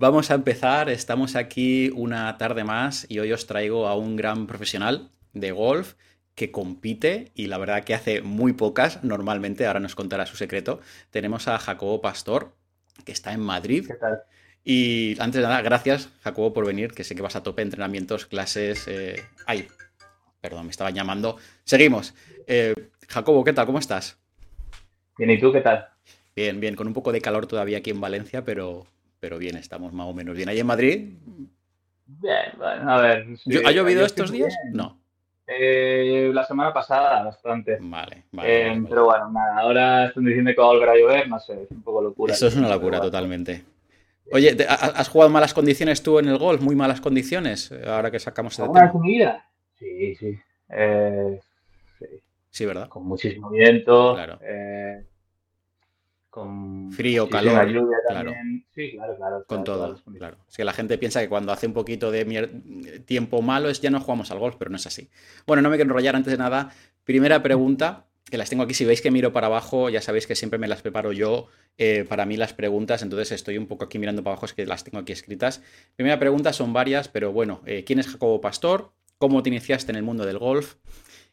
Vamos a empezar, estamos aquí una tarde más y hoy os traigo a un gran profesional de golf que compite y la verdad que hace muy pocas normalmente, ahora nos contará su secreto. Tenemos a Jacobo Pastor, que está en Madrid. ¿Qué tal? Y antes de nada, gracias Jacobo por venir, que sé que vas a tope entrenamientos, clases. Eh... Ay, perdón, me estaban llamando. Seguimos. Eh, Jacobo, ¿qué tal? ¿Cómo estás? Bien, ¿y tú qué tal? Bien, bien, con un poco de calor todavía aquí en Valencia, pero, pero bien, estamos más o menos bien. ¿Ahí en Madrid? Bien, bueno, a ver. sí, ¿Ha llovido estos días? Bien. No. Eh, la semana pasada, bastante. Vale, vale, Eh, vale, vale. Pero bueno, nada, ahora están diciendo que va a volver a llover, no sé, es un poco locura. Eso es una locura totalmente. Oye, ¿te- ha- ¿has jugado malas condiciones tú en el golf? ¿Muy malas condiciones? eh, Ahora que sacamos el ¿Alguna vez tema. vida? Sí, sí. Eh, sí. Sí, ¿verdad? Con muchísimo viento. Claro. eh, con Frío, calor, lluvia claro. Sí, Con todo, claro. Es que la gente piensa que cuando hace un poquito de tiempo malo es ya no jugamos al golf, pero no es así. Bueno, no me quiero enrollar antes de nada. Primera pregunta, que las tengo aquí. Si veis que miro para abajo, ya sabéis que siempre me las preparo yo eh, para mí las preguntas, entonces estoy un poco aquí mirando para abajo, es que las tengo aquí escritas. Primera pregunta son varias, pero bueno, eh, ¿quién es Jacobo Pastor? ¿Cómo te iniciaste en el mundo del golf?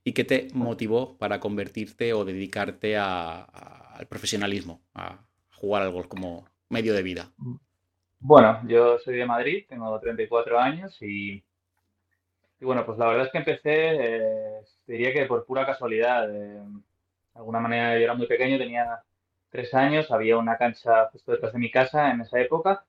¿Y qué te motivó para convertirte o dedicarte a- a- al profesionalismo, a jugar al golf como medio de vida? Bueno, yo soy de Madrid, tengo 34 años y, y bueno, pues la verdad es que empecé, eh, diría que por pura casualidad. eh, de alguna manera yo era muy pequeño, tenía tres años, había una cancha justo detrás de mi casa en esa época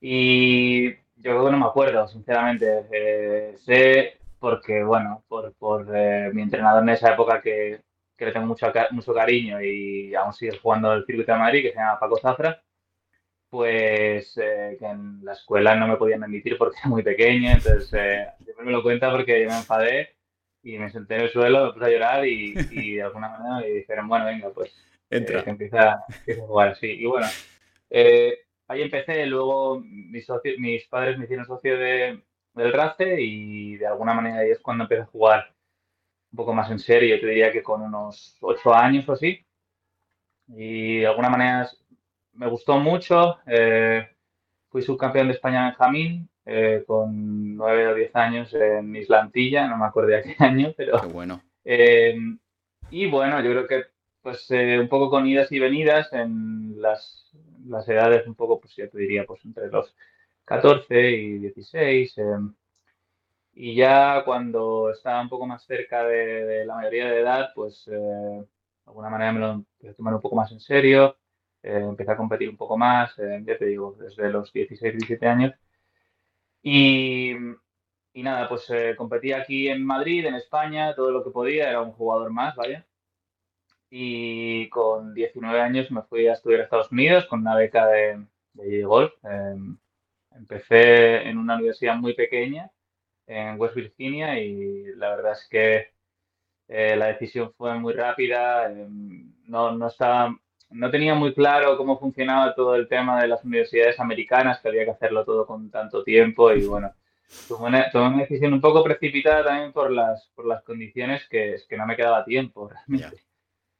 y yo no me acuerdo, sinceramente. Eh, sé porque, bueno, por, por eh, mi entrenador en esa época que, que le tengo mucho, mucho cariño y aún sigue jugando el circuito de Madrid, que se llama Paco Zafra pues eh, que en la escuela no me podían admitir porque era muy pequeño, entonces eh, siempre me lo cuenta porque yo me enfadé y me senté en el suelo, me puse a llorar y, y de alguna manera me dijeron, bueno, venga, pues eh, Entra. que empieza, empieza a jugar así. Y bueno, eh, ahí empecé, luego mis, socio- mis padres me hicieron socio de, del RACE y de alguna manera ahí es cuando empecé a jugar un poco más en serio, yo te diría que con unos ocho años o así. Y de alguna manera me gustó mucho. eh, fui subcampeón de España en Benjamín eh, con 9 o 10 años en Islantilla, no me acuerdo de qué año, pero... Qué bueno. eh, y bueno, yo creo que pues eh, un poco con idas y venidas en las, las edades un poco, pues ya te diría, pues entre los 14 y 16. Y ya cuando estaba un poco más cerca de, de la mayoría de edad, pues eh, de alguna manera me lo empecé a tomar un poco más en serio, eh, empecé a competir un poco más, eh, ya te digo, desde los 16, 17 años. Y, y nada, pues eh, competí aquí en Madrid, en España, todo lo que podía, era un jugador más, vaya. Y con 19 años me fui a estudiar a Estados Unidos con una beca de, de golf. Eh, empecé en una universidad muy pequeña en West Virginia y la verdad es que eh, la decisión fue muy rápida. eh, no, no estaba, no tenía muy claro cómo funcionaba todo el tema de las universidades americanas, que había que hacerlo todo con tanto tiempo y bueno, tomé una, tomé una decisión un poco precipitada también por las, por las condiciones que que no me quedaba tiempo realmente.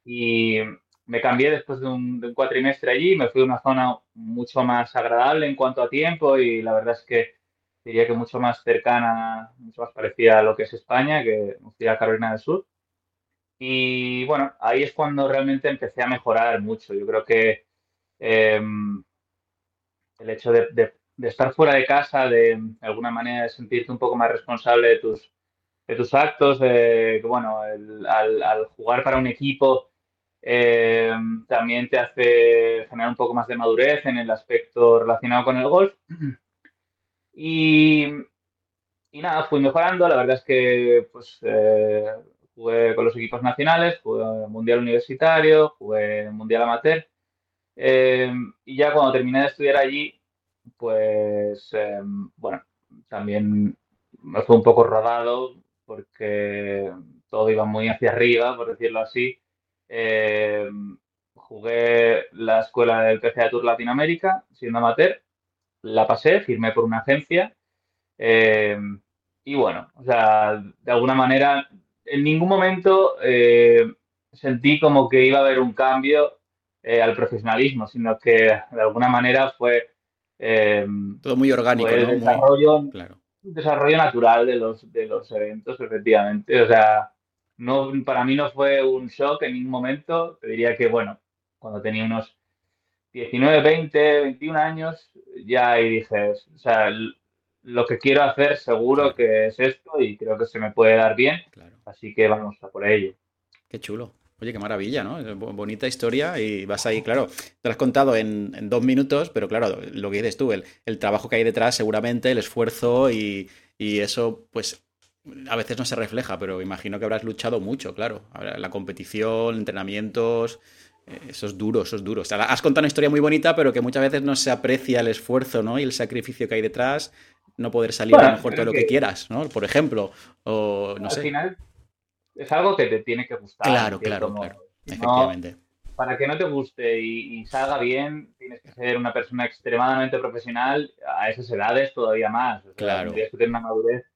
Y me cambié después de un, de un cuatrimestre allí, me fui a una zona mucho más agradable en cuanto a tiempo y la verdad es que diría que mucho más cercana, mucho más parecida a lo que es España, que me fui a Carolina del Sur. Y bueno, ahí es cuando realmente empecé a mejorar mucho. Yo creo que eh, el hecho de, de- de estar fuera de casa, de, de alguna manera de sentirte un poco más responsable de tus, de tus actos, de que, bueno, el- al, al jugar para un equipo eh, también te hace generar un poco más de madurez en el aspecto relacionado con el golf. Y, nada, fui mejorando. La verdad es que pues, eh, jugué con los equipos nacionales, jugué Mundial Universitario, jugué Mundial Amateur. Eh, y ya cuando terminé de estudiar allí, pues eh, bueno, también me fue un poco rodado porque todo iba muy hacia arriba, por decirlo así. Jugué la escuela del PGA Tour Latinoamérica, siendo amateur, la pasé, firmé por una agencia. eh, y bueno, o sea, de alguna manera, en ningún momento eh, sentí como que iba a haber un cambio eh, al profesionalismo, sino que de alguna manera fue Todo muy orgánico, pues, ¿no? Desarrollo, claro. desarrollo natural de los, de los eventos, efectivamente. O sea, no, para mí no fue un shock en ningún momento. Te diría que, bueno, cuando tenía unos 19, 20, 21 años, ya ahí dije, o sea, lo que quiero hacer seguro que es esto y creo que se me puede dar bien. Así que vamos a por ello. Qué chulo. Oye, qué maravilla, ¿no? Bonita historia y vas ahí, claro, te lo has contado en, dos minutos, pero claro, lo que dices tú, el, el trabajo que hay detrás seguramente, el esfuerzo y, y, eso, pues a veces no se refleja, pero imagino que habrás luchado mucho, claro. La competición, entrenamientos, eso es duro, eso es duro. O sea, has contado una historia muy bonita, pero que muchas veces no se aprecia el esfuerzo, ¿no? Y el sacrificio que hay detrás, no poder salir a lo mejor todo lo que quieras, ¿no? Por ejemplo, o no sé es algo que te tiene que gustar. Claro, claro, claro. Efectivamente. para que no te guste y, salga bien, tienes que ser una persona extremadamente profesional a esas edades todavía más. claro. Tendrías que tener una madurez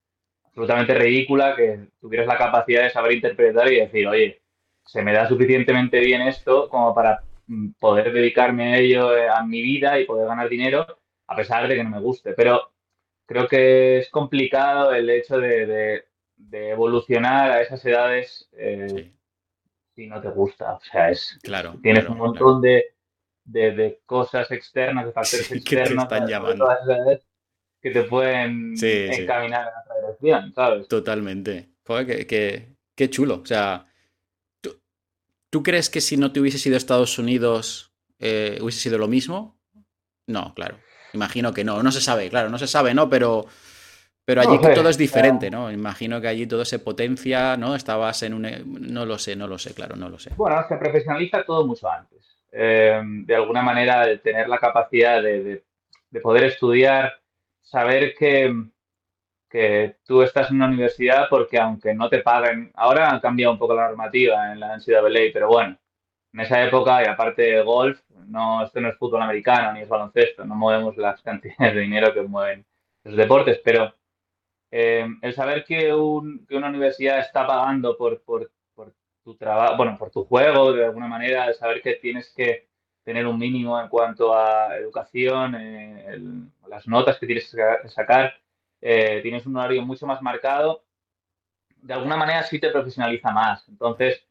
absolutamente ridícula, que tuvieras la capacidad de saber interpretar y decir, oye, se me da suficientemente bien esto como para mm, poder dedicarme a ello eh, a mi vida y poder ganar dinero, a pesar de que no me guste. Pero creo que es complicado el hecho de de evolucionar a esas edades eh, si no te gusta. O sea, es. Claro. Tienes un montón de, de, cosas externas, de factores externos. Que te están llamando. Que te pueden encaminar en otra dirección, ¿sabes? Totalmente. Joder, qué, chulo. O sea, ¿tú, crees que si no te hubiese ido a Estados Unidos eh, hubiese sido lo mismo? No, claro. Imagino que no. No se sabe, claro, no se sabe, ¿no? Pero pero allí todo es diferente, ¿no? Imagino que allí todo se potencia, ¿no? Estabas en un... No lo sé, no lo sé, claro, no lo sé. Bueno, se profesionaliza todo mucho antes. Em, de alguna manera, de tener la capacidad de, poder estudiar, saber que, que tú estás en una universidad porque aunque no te paguen... Ahora han cambiado un poco la normativa en la NCAA, pero bueno, en esa época, y aparte de golf, no, esto no es fútbol americano ni es baloncesto, no movemos las cantidades de dinero que mueven los deportes, pero eh, el saber que, una universidad está pagando por, tu trabajo, bueno, por tu juego, de alguna manera, el saber que tienes que tener un mínimo en cuanto a educación, eh, las notas que tienes que sacar, eh, tienes un horario mucho más marcado, de alguna manera sí te profesionaliza más. Entonces,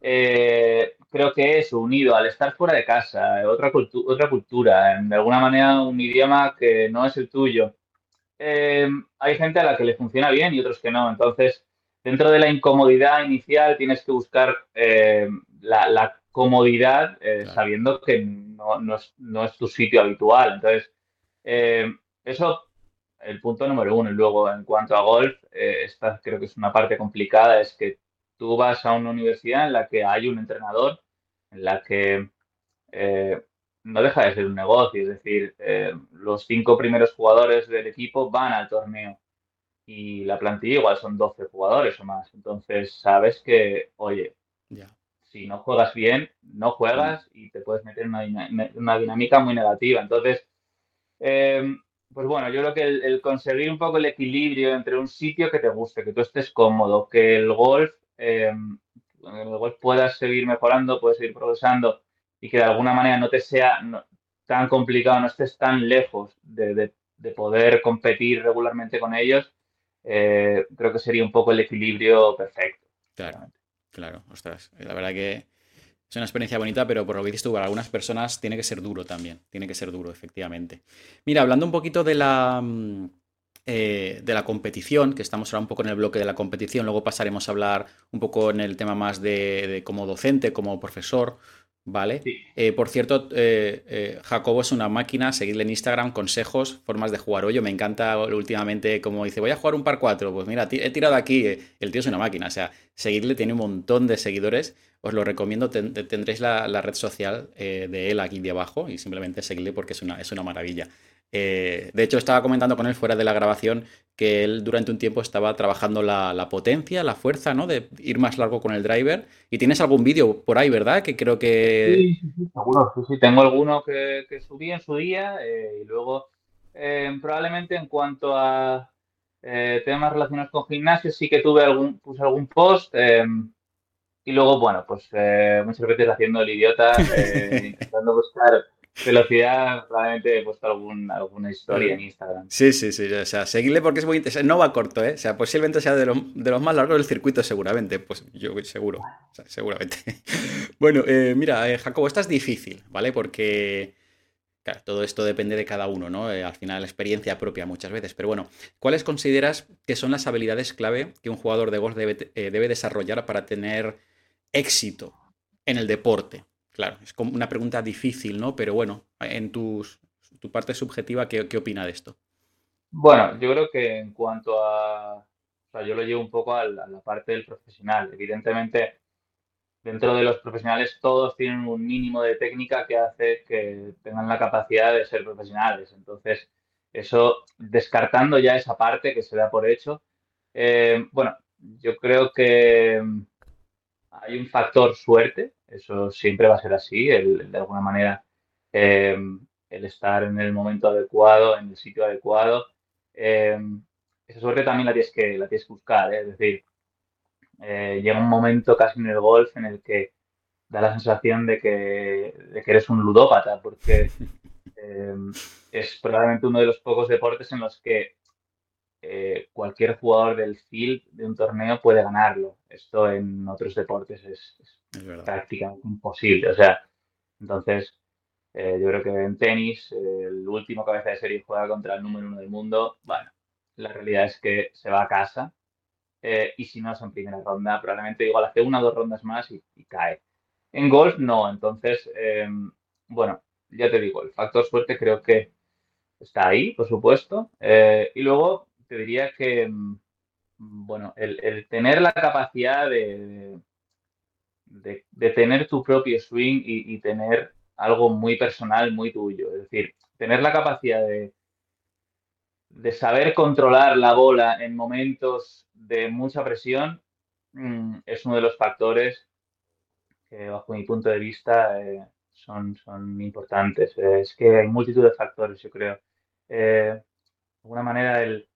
creo que eso, unido al estar fuera de casa, otra, otra cultura, de alguna manera un idioma que no es el tuyo, eh, hay gente a la que le funciona bien y otros que no. Entonces, dentro de la incomodidad inicial tienes que buscar eh, la, comodidad eh, sabiendo que no, es, tu sitio habitual. Entonces, eso, el punto número uno. Y luego, en cuanto a golf, esta creo que es una parte complicada, es que tú vas a una universidad en la que hay un entrenador, en la que no deja de ser un negocio, es decir, eh, los cinco primeros jugadores del equipo van al torneo y la plantilla igual son 12 jugadores o más. Entonces, sabes que, oye, si no juegas bien, no juegas y te puedes meter en una, dinámica muy negativa. Entonces, em, pues bueno, yo creo que el, conseguir un poco el equilibrio entre un sitio que te guste, que tú estés cómodo, que el golf, em, el golf puedas seguir mejorando, puedes seguir progresando y que de alguna manera no te sea tan complicado, no estés tan lejos de, poder competir regularmente con ellos, eh, creo que sería un poco el equilibrio perfecto. Claro, claro, ostras, la verdad que es una experiencia bonita, pero por lo que dices tú, para algunas personas tiene que ser duro también, tiene que ser duro, efectivamente. Mira, hablando un poquito de la... Mm, eh, de la competición, que estamos ahora un poco en el bloque de la competición, luego pasaremos a hablar un poco en el tema más de como docente, como profesor, ¿vale? Eh, por cierto, eh, eh, Jacobo es una máquina, seguidle en Instagram, consejos, formas de jugar hoyo. Me encanta últimamente como dice, voy a jugar un par 4, pues mira, he tirado aquí, el tío es una máquina, o sea, seguidle, tiene un montón de seguidores, os lo recomiendo, tendréis la, red social de él aquí de abajo y simplemente seguidle porque es una, es una maravilla. Eh, de hecho, estaba comentando con él fuera de la grabación que él durante un tiempo estaba trabajando la, potencia, la fuerza, ¿no? De ir más largo con el driver. Y tienes algún vídeo por ahí, ¿verdad? Que creo que... Sí, sí, sí, seguro. Sí, sí. Tengo alguno que, subí en su día eh, y luego eh, probablemente en cuanto a temas relacionados con gimnasio sí que tuve algún, puse algún post y luego, bueno, pues muchas veces haciendo el idiota, intentando buscar velocidad, probablemente he puesto algún, alguna historia en Instagram. Sí, sí, sí. O sea, seguirle porque es muy interesante. No va corto, ¿eh? O sea, posiblemente sea de, los más largos del circuito, seguramente. Pues yo seguro. O sea, seguramente. bueno, eh, mira, eh, Jacobo, esta es difícil, ¿vale? Porque. Claro, todo esto depende de cada uno, ¿no? Eh, al final, la experiencia propia muchas veces. Pero bueno, ¿cuáles consideras que son las habilidades clave que un jugador de golf debe, debe desarrollar para tener éxito en el deporte? Claro, es como una pregunta difícil, ¿no? Pero bueno, en tu parte subjetiva, ¿qué, opina de esto? Bueno, yo creo que en cuanto a... O sea, yo lo llevo un poco a la, parte del profesional. Evidentemente, dentro de los profesionales todos tienen un mínimo de técnica que hace que tengan la capacidad de ser profesionales. Entonces, eso, descartando ya esa parte que se da por hecho, eh, bueno, yo creo que hay un factor suerte, eso siempre va a ser así, el, de alguna manera em, el estar en el momento adecuado, en el sitio adecuado. Em, esa suerte también la tienes que, la tienes que buscar, ¿eh? es decir, eh, llega un momento casi en el golf en el que da la sensación de que, de que eres un ludópata, porque em, es probablemente uno de los pocos deportes en los que eh, cualquier jugador del field de un torneo puede ganarlo. Esto en otros deportes es, prácticamente imposible. O sea, entonces eh, yo creo que en tenis el último cabeza de serie juega contra el número uno del mundo. Bueno, la realidad es que se va a casa eh, y si no es en primera ronda, probablemente igual hace una o dos rondas más y, cae. En golf no, entonces, em, bueno, ya te digo, el factor suerte creo que está ahí, por supuesto. y luego te diría que, mm, bueno, el, tener la capacidad de, de, tener tu propio swing y, tener algo muy personal, muy tuyo. Es decir, tener la capacidad de, de saber controlar la bola en momentos de mucha presión mm, es uno de los factores que, bajo mi punto de vista, eh, son, son importantes. Es que hay multitud de factores, yo creo. Eh, de alguna manera, el,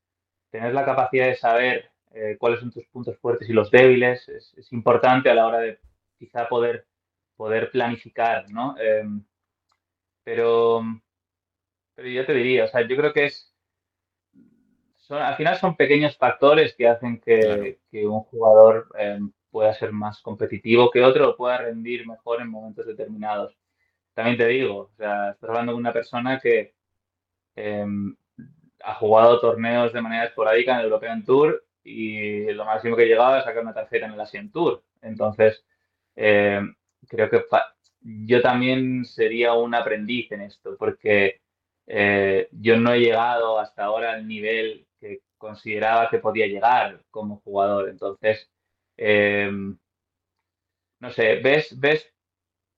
tener la capacidad de saber eh, cuáles son tus puntos fuertes y los débiles es, importante a la hora de quizá poder, poder planificar, ¿no? Em, pero, pero yo te diría, o sea, yo creo que es, son, al final son pequeños factores que hacen que, un jugador em, pueda ser más competitivo que otro o pueda rendir mejor en momentos determinados. También te digo, o sea, estás hablando con una persona que em, ha jugado torneos de manera esporádica en el European Tour y lo máximo que he llegado es sacar una tarjeta en el Asian Tour. Entonces, eh, creo que yo también sería un aprendiz en esto, porque eh, yo no he llegado hasta ahora al nivel que consideraba que podía llegar como jugador. Entonces, eh, no sé, ves, ves,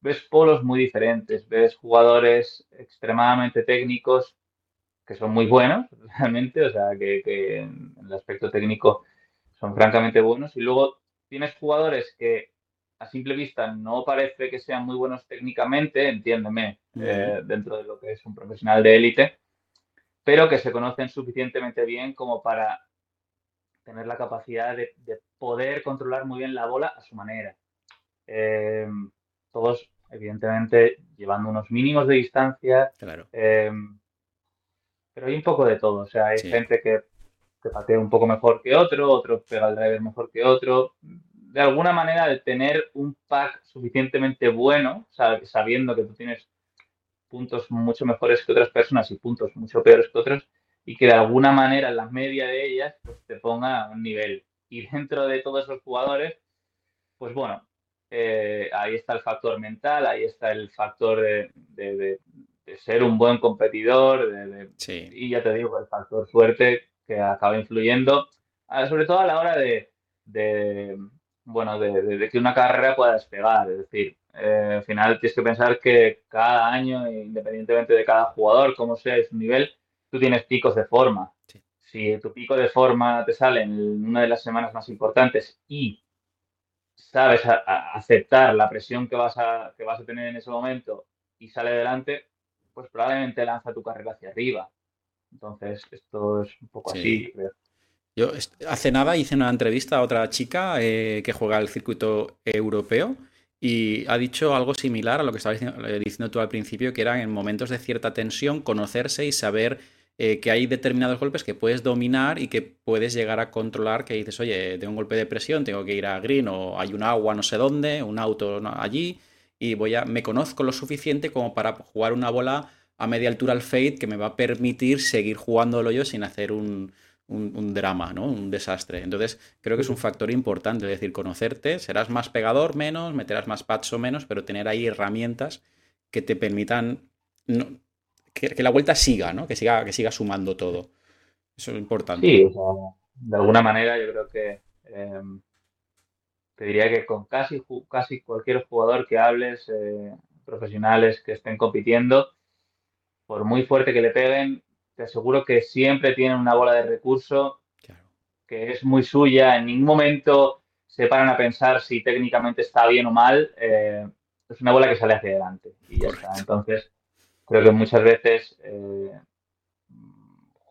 ves polos muy diferentes, ves jugadores extremadamente técnicos que son muy buenos, realmente, o sea, que, en el aspecto técnico son francamente buenos. Y luego tienes jugadores que a simple vista no parece que sean muy buenos técnicamente, entiéndeme, eh, dentro de lo que es un profesional de élite, pero que se conocen suficientemente bien como para tener la capacidad de, poder controlar muy bien la bola a su manera. Eh, todos, evidentemente, llevando unos mínimos de distancia. Claro. Eh, pero hay un poco de todo. O sea, hay gente que, que, patea un poco mejor que otro, otro pega el driver mejor que otro. De alguna manera, de tener un pack suficientemente bueno, sabiendo que tú tienes puntos mucho mejores que otras personas y puntos mucho peores que otros, y que de alguna manera en la media de ellas pues, te ponga un nivel. Y dentro de todos esos jugadores, pues bueno, eh, ahí está el factor mental, ahí está el factor de, de ser un buen competidor, de, y ya te digo, el factor suerte que acaba influyendo, ah, sobre todo a la hora de, bueno, de, que una carrera pueda despegar. Es decir, eh, al final tienes que pensar que cada año, independientemente de cada jugador, como sea su nivel, tú tienes picos de forma. Si tu pico de forma te sale en una de las semanas más importantes y sabes aceptar la presión que vas, a, que vas a tener en ese momento y sale adelante, pues probablemente lanza tu carrera hacia arriba. Entonces, esto es un poco así, Yo hace nada hice una entrevista a otra chica eh, que juega el circuito europeo Y ha dicho algo similar a lo que estabas eh, diciendo, tú al principio, que eran en momentos de cierta tensión conocerse y saber eh, que hay determinados golpes que puedes dominar y que puedes llegar a controlar, que dices, oye, tengo un golpe de presión, tengo que ir a green o hay un agua no sé dónde, un auto allí, y voy a, me conozco lo suficiente como para jugar una bola a media altura al fade que me va a permitir seguir jugándolo yo sin hacer un, un, drama, ¿no? Un desastre. Entonces, creo que es un factor importante, es decir, conocerte, serás más pegador, menos, meterás más pads o menos, pero tener ahí herramientas que te permitan que, la vuelta siga, ¿no? Que siga, que siga sumando todo. Eso es importante. Sí, de alguna manera yo creo que em, te diría que con casi, casi cualquier jugador que hables, eh, profesionales que estén compitiendo, por muy fuerte que le peguen, te aseguro que siempre tienen una bola de recurso que es muy suya. En ningún momento se paran a pensar si técnicamente está bien o mal. Eh, es una bola que sale hacia adelante y ya está. Entonces, creo que muchas veces eh,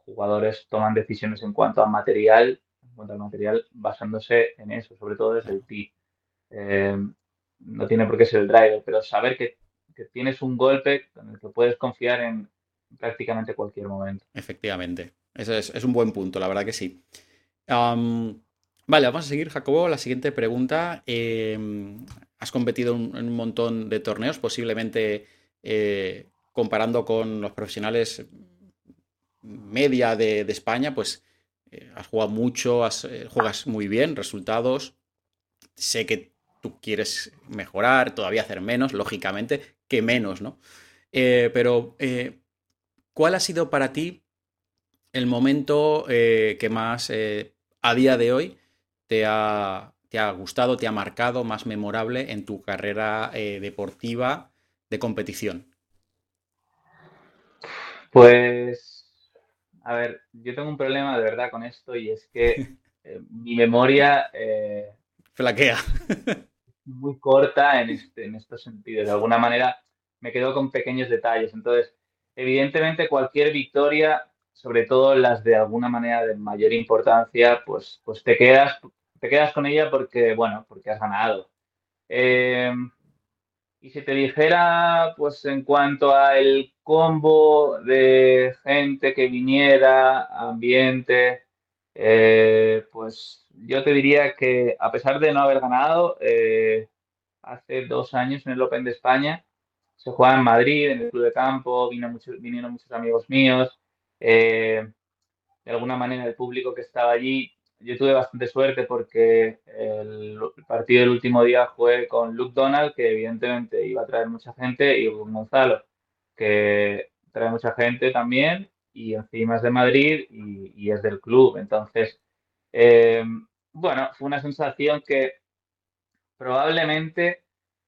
jugadores toman decisiones en cuanto a material, en cuanto al material, basándose en eso, sobre todo desde el tee. Eh, no tiene por qué ser el driver, pero saber que, tienes un golpe con el que puedes confiar en, prácticamente cualquier momento. Efectivamente, eso es, un buen punto, la verdad que sí. vale, vamos a seguir, Jacobo. La siguiente pregunta. Em, has competido en un montón de torneos, posiblemente eh, comparando con los profesionales media de, España, pues eh, has jugado mucho, eh, juegas muy bien, resultados. Sé que tú quieres mejorar, todavía hacer menos, lógicamente, que menos, ¿no? pero ¿Cuál ha sido para ti el momento eh, que más eh, a día de hoy te ha, te ha, gustado, te ha marcado, más memorable en tu carrera eh, deportiva de competición? Pues, a ver, yo tengo un problema de verdad con esto y es que mi memoria... Flaquea. muy corta en, este, en estos sentidos. De alguna manera me quedo con pequeños detalles. Entonces, evidentemente cualquier victoria, sobre todo las de alguna manera de mayor importancia, pues, pues te quedas, te quedas con ella porque, bueno, porque has ganado. Eh, y si te dijera, pues en cuanto al combo de gente que viniera, ambiente, eh, pues yo te diría que a pesar de no haber ganado, eh, hace dos años en el Open de España, se juega en Madrid, en el club de campo, vinieron muchos amigos míos. Eh, de alguna manera el público que estaba allí, yo tuve bastante suerte porque el, partido del último día fue con Luke Donald, que evidentemente iba a traer mucha gente, y Gonzalo, que trae mucha gente también, y encima es de Madrid y, es del club. Entonces, eh, bueno, fue una sensación que probablemente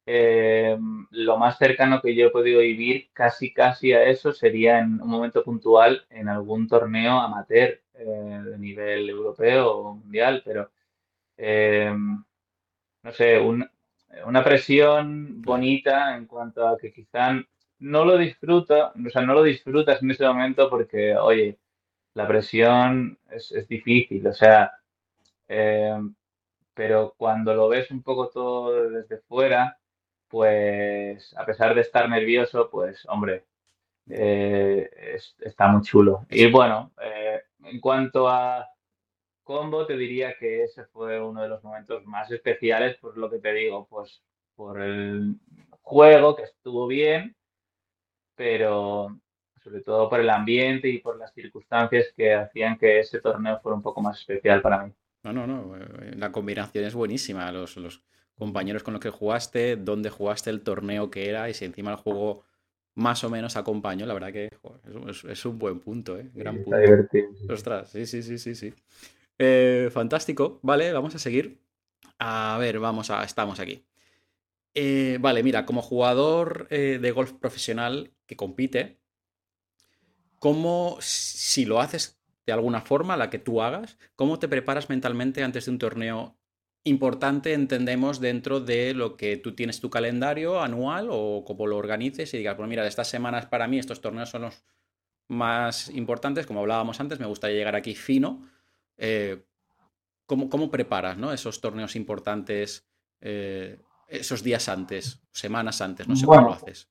eh, lo más cercano que yo he podido vivir casi casi a eso sería en un momento puntual en algún torneo amateur de nivel europeo o mundial, pero eh, no sé, una presión bonita en cuanto a que quizá no lo disfruta, o sea, no lo disfrutas en ese momento porque, oye, la presión es, es difícil, o sea, pero cuando lo ves un poco todo desde fuera, pues a pesar de estar nervioso, pues hombre, eh, está muy chulo. Y bueno, eh, en cuanto a combo, te diría que ese fue uno de los momentos más especiales, por lo que te digo, pues por el juego, que estuvo bien, pero sobre todo por el ambiente y por las circunstancias que hacían que ese torneo fuera un poco más especial para mí. No, no, no, eh, la combinación es buenísima. Los, los compañeros con los que jugaste, dónde jugaste, el torneo que era y si encima el juego más o menos acompañó, la verdad que es, un buen punto, ¿eh? Gran punto. Ostras, sí, sí, sí, sí, sí. Eh, fantástico, vale, vamos a seguir. A ver, vamos a, estamos aquí. Eh, vale, mira, como jugador de golf profesional que compite, ¿cómo, si lo haces de alguna forma, la que tú hagas, cómo te preparas mentalmente antes de un torneo importante, entendemos, dentro de lo que tú tienes tu calendario anual o como lo organices y digas, pues mira, de estas semanas para mí estos torneos son los más importantes, como hablábamos antes, me gustaría llegar aquí fino. Eh, ¿cómo, preparas ¿no? esos torneos importantes? Eh, esos días antes, semanas antes, no sé cómo lo haces.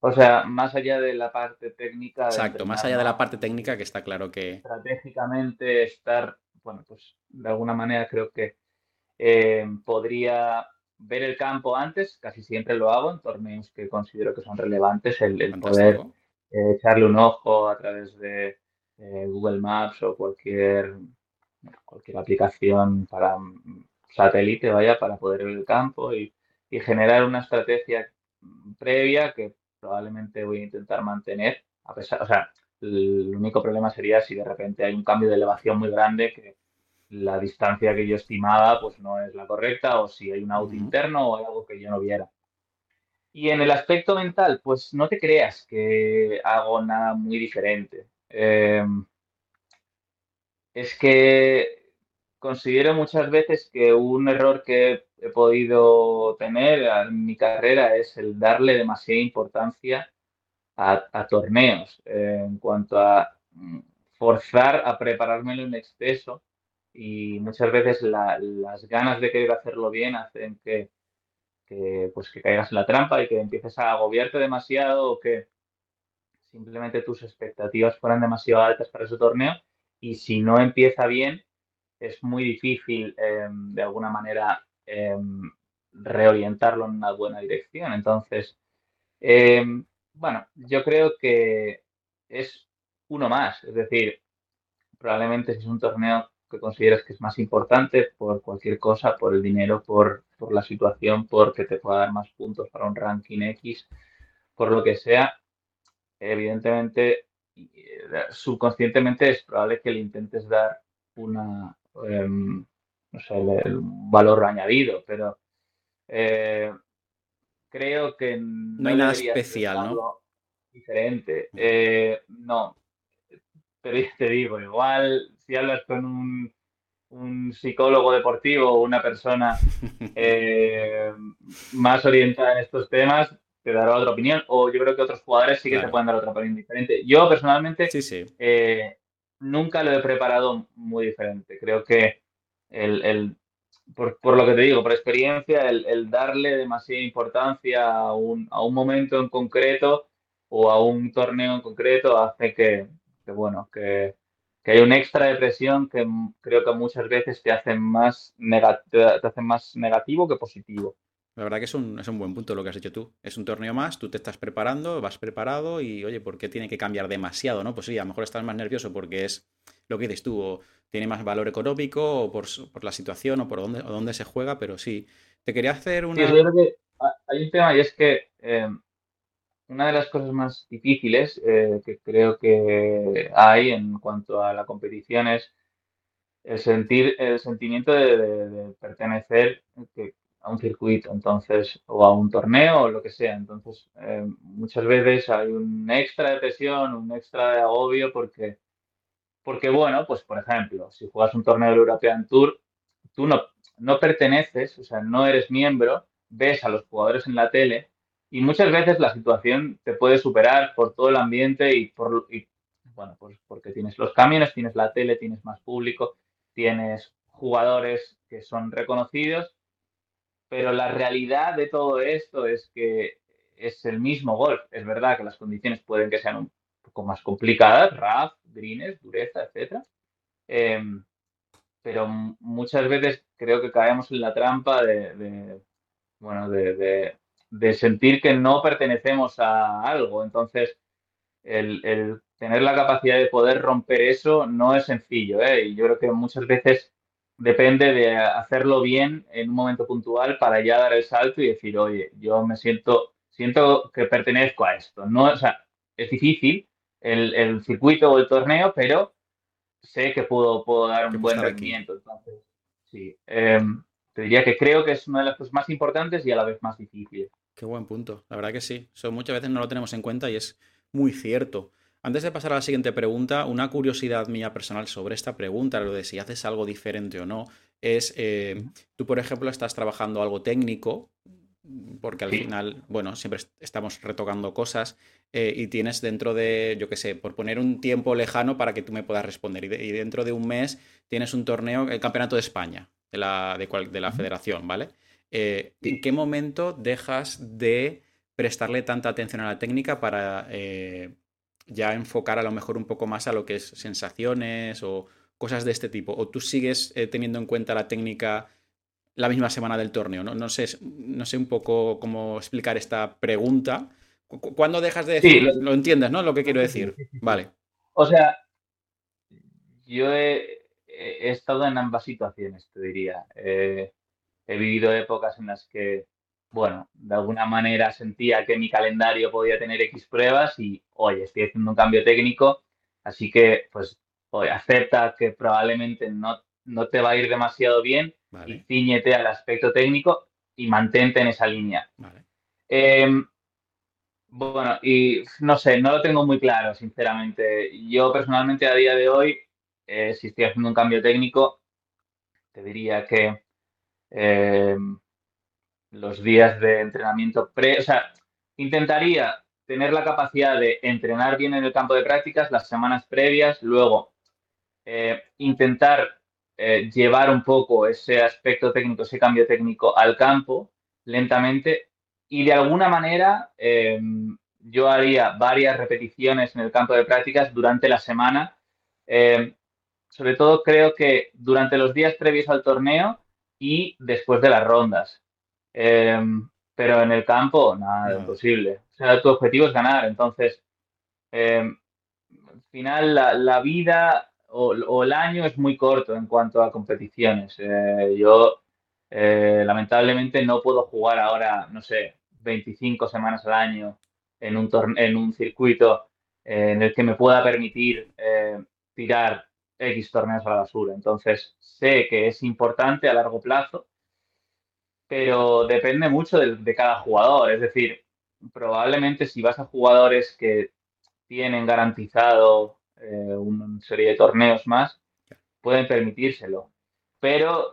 O sea, más allá de la parte técnica. Exacto, más allá de la parte técnica que está claro que... Estratégicamente estar, bueno, pues de alguna manera creo que eh, podría ver el campo antes, casi siempre lo hago en torneos que considero que son relevantes, el, poder eh, echarle un ojo a través de eh, Google Maps o cualquier, cualquier aplicación para satélite, vaya, para poder ver el campo y, y generar una estrategia previa que probablemente voy a intentar mantener, a pesar, o sea, el único problema sería si de repente hay un cambio de elevación muy grande que la distancia que yo estimaba pues no es la correcta o si hay un auto interno o algo que yo no viera. Y en el aspecto mental, pues no te creas que hago nada muy diferente. Em, es que considero muchas veces que un error que he podido tener en mi carrera es el darle demasiada importancia a, torneos en cuanto a mm, forzar a preparármelo en exceso y muchas veces las ganas de querer hacerlo bien hacen que, pues que caigas en la trampa y que empieces a agobiarte demasiado o que simplemente tus expectativas fueran demasiado altas para ese torneo y si no empieza bien es muy difícil em, de alguna manera em, reorientarlo en una buena dirección. Entonces, em, bueno, yo creo que es uno más, es decir, probablemente si es un torneo que consideras que es más importante por cualquier cosa, por el dinero, por, por la situación, porque te pueda dar más puntos para un ranking X, por lo que sea, evidentemente, eh, subconscientemente es probable que le intentes dar una, em, no sé, el, valor añadido, pero eh, creo que no, hay nada especial, ¿no? Diferente. Eh, no, pero ya te digo, igual si hablas con un, psicólogo deportivo o una persona eh, más orientada en estos temas, te dará otra opinión. O yo creo que otros jugadores sí que te pueden dar otra opinión diferente. Yo personalmente eh, nunca lo he preparado muy diferente. Creo que el, por, lo que te digo, por experiencia, el, darle demasiada importancia a un, a un momento en concreto o a un torneo en concreto hace que, que bueno, que, hay un extra de presión que creo que muchas veces te hacen más, te hacen más negativo que positivo. La verdad que es un, es un buen punto lo que has hecho tú. Es un torneo más, tú te estás preparando, vas preparado y, oye, ¿por qué tiene que cambiar demasiado? ¿no? Pues sí, a lo mejor estás más nervioso porque es lo que dices tú, o tiene más valor económico, o por, la situación, o por dónde, o dónde se juega, pero sí. Te quería hacer una. Sí, yo creo que hay un tema y es que eh, una de las cosas más difíciles eh, que creo que hay en cuanto a la competición es el sentir el sentimiento de, pertenecer a un circuito, entonces, o a un torneo o lo que sea. Entonces, eh, muchas veces hay un extra de presión, un extra de agobio porque, porque bueno, pues por ejemplo, si juegas un torneo del European Tour, tú no, no perteneces, o sea, no eres miembro, ves a los jugadores en la tele y muchas veces la situación te puede superar por todo el ambiente y por, bueno, pues porque tienes los camiones, tienes la tele, tienes más público, tienes jugadores que son reconocidos, pero la realidad de todo esto es que es el mismo golf. Es verdad que las condiciones pueden que sean un poco más complicadas, RAF, greens, dureza, etcétera. Em, pero muchas veces creo que caemos en la trampa de, bueno, de, de sentir que no pertenecemos a algo. Entonces, el, tener la capacidad de poder romper eso no es sencillo. ¿eh? Y yo creo que muchas veces depende de hacerlo bien en un momento puntual para ya dar el salto y decir, oye, yo me siento, siento que pertenezco a esto. No, o sea, es difícil el, circuito o el torneo, pero sé que puedo, puedo dar un buen rendimiento. Entonces, sí. Em, te diría que creo que es una de las cosas más importantes y a la vez más difíciles. Qué buen punto. La verdad que sí. Eso muchas veces no lo tenemos en cuenta y es muy cierto. Antes de pasar a la siguiente pregunta, una curiosidad mía personal sobre esta pregunta, lo de si haces algo diferente o no, es, eh, tú por ejemplo estás trabajando algo técnico, porque al final, bueno, siempre estamos retocando cosas eh, y tienes dentro de, yo qué sé, por poner un tiempo lejano para que tú me puedas responder y dentro de un mes tienes un torneo, el Campeonato de España, de la, de, de la federación, ¿vale? Eh, ¿En qué momento dejas de prestarle tanta atención a la técnica para eh, ya enfocar a lo mejor un poco más a lo que es sensaciones o cosas de este tipo? ¿O tú sigues eh, teniendo en cuenta la técnica la misma semana del torneo? No, no, sé, no sé un poco cómo explicar esta pregunta. ¿Cuándo dejas de decir? lo, entiendes, ¿no? Lo que quiero decir. Vale. O sea, yo he, estado en ambas situaciones, te diría. he vivido épocas en las que bueno, de alguna manera sentía que mi calendario podía tener X pruebas y, oye, estoy haciendo un cambio técnico, así que, pues, oye, acepta que probablemente no, no te va a ir demasiado bien y ciñete al aspecto técnico y mantente en esa línea. Em, bueno, y no sé, no lo tengo muy claro, sinceramente. Yo personalmente a día de hoy, eh, si estoy haciendo un cambio técnico, te diría que em, los días de entrenamiento pre, o sea, intentaría tener la capacidad de entrenar bien en el campo de prácticas las semanas previas, luego eh, intentar eh, llevar un poco ese aspecto técnico, ese cambio técnico al campo lentamente y de alguna manera em, yo haría varias repeticiones en el campo de prácticas durante la semana. Sobre todo creo que durante los días previos al torneo y después de las rondas. Em, pero en el campo, nada, imposible. O sea, tu objetivo es ganar. Entonces, em, al final, la, vida o, el año es muy corto en cuanto a competiciones. Eh, yo, eh, lamentablemente, no puedo jugar ahora, no sé, 25 semanas al año en un, en un circuito eh, en el que me pueda permitir tirar X torneos a la basura. Entonces, sé que es importante a largo plazo pero depende mucho de, cada jugador. Es decir, probablemente si vas a jugadores que tienen garantizado eh, una serie de torneos más, pueden permitírselo. Pero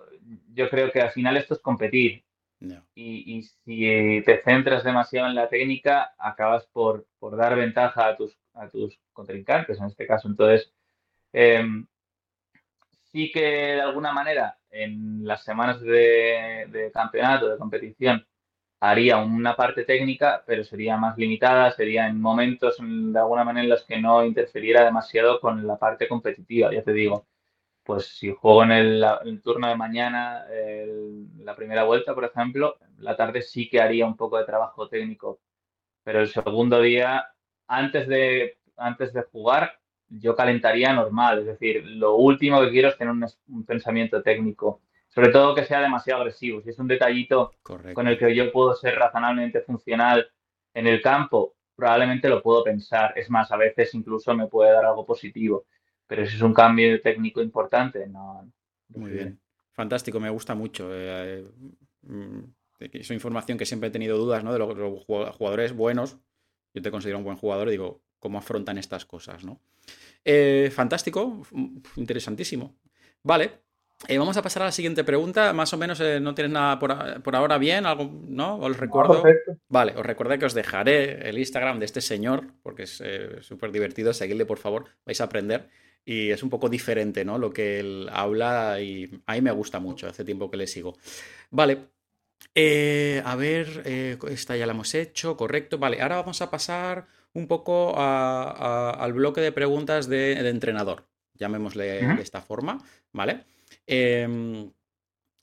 yo creo que al final esto es competir. Y, si te centras demasiado en la técnica, acabas por, dar ventaja a tus, a tus contrincantes en este caso. Entonces, em, sí que de alguna manera en las semanas de, campeonato, de competición, haría una parte técnica, pero sería más limitada, sería en momentos de alguna manera en los que no interferiera demasiado con la parte competitiva, ya te digo. Pues si juego en el, turno de mañana, la primera vuelta, por ejemplo, la tarde sí que haría un poco de trabajo técnico, pero el segundo día, antes de, antes de jugar, yo calentaría normal. Es decir, lo último que quiero es tener un, pensamiento técnico. Sobre todo que sea demasiado agresivo. Si es un detallito con el que yo puedo ser razonablemente funcional en el campo, probablemente lo puedo pensar. Es más, a veces incluso me puede dar algo positivo. Pero si es un cambio técnico importante, no. Muy bien. Fantástico, me gusta mucho. Eh, eh mm, es información que siempre he tenido dudas, ¿no? De los, jugadores buenos. Yo te considero un buen jugador y digo, ¿cómo afrontan estas cosas, ¿no? Eh, fantástico, interesantísimo. Vale, eh, vamos a pasar a la siguiente pregunta. Más o menos eh, no tienes nada por, ahora bien, algo, ¿no? Os recuerdo. vale, os recuerdo que os dejaré el Instagram de este señor, porque es súper divertido. Seguidle, por favor, vais a aprender. Y es un poco diferente, ¿no? Lo que él habla y a mí me gusta mucho, hace tiempo que le sigo. Vale. a ver, esta ya la hemos hecho, correcto. Vale, ahora vamos a pasar un poco al bloque de preguntas de, entrenador, llamémosle de esta forma, ¿vale? Em,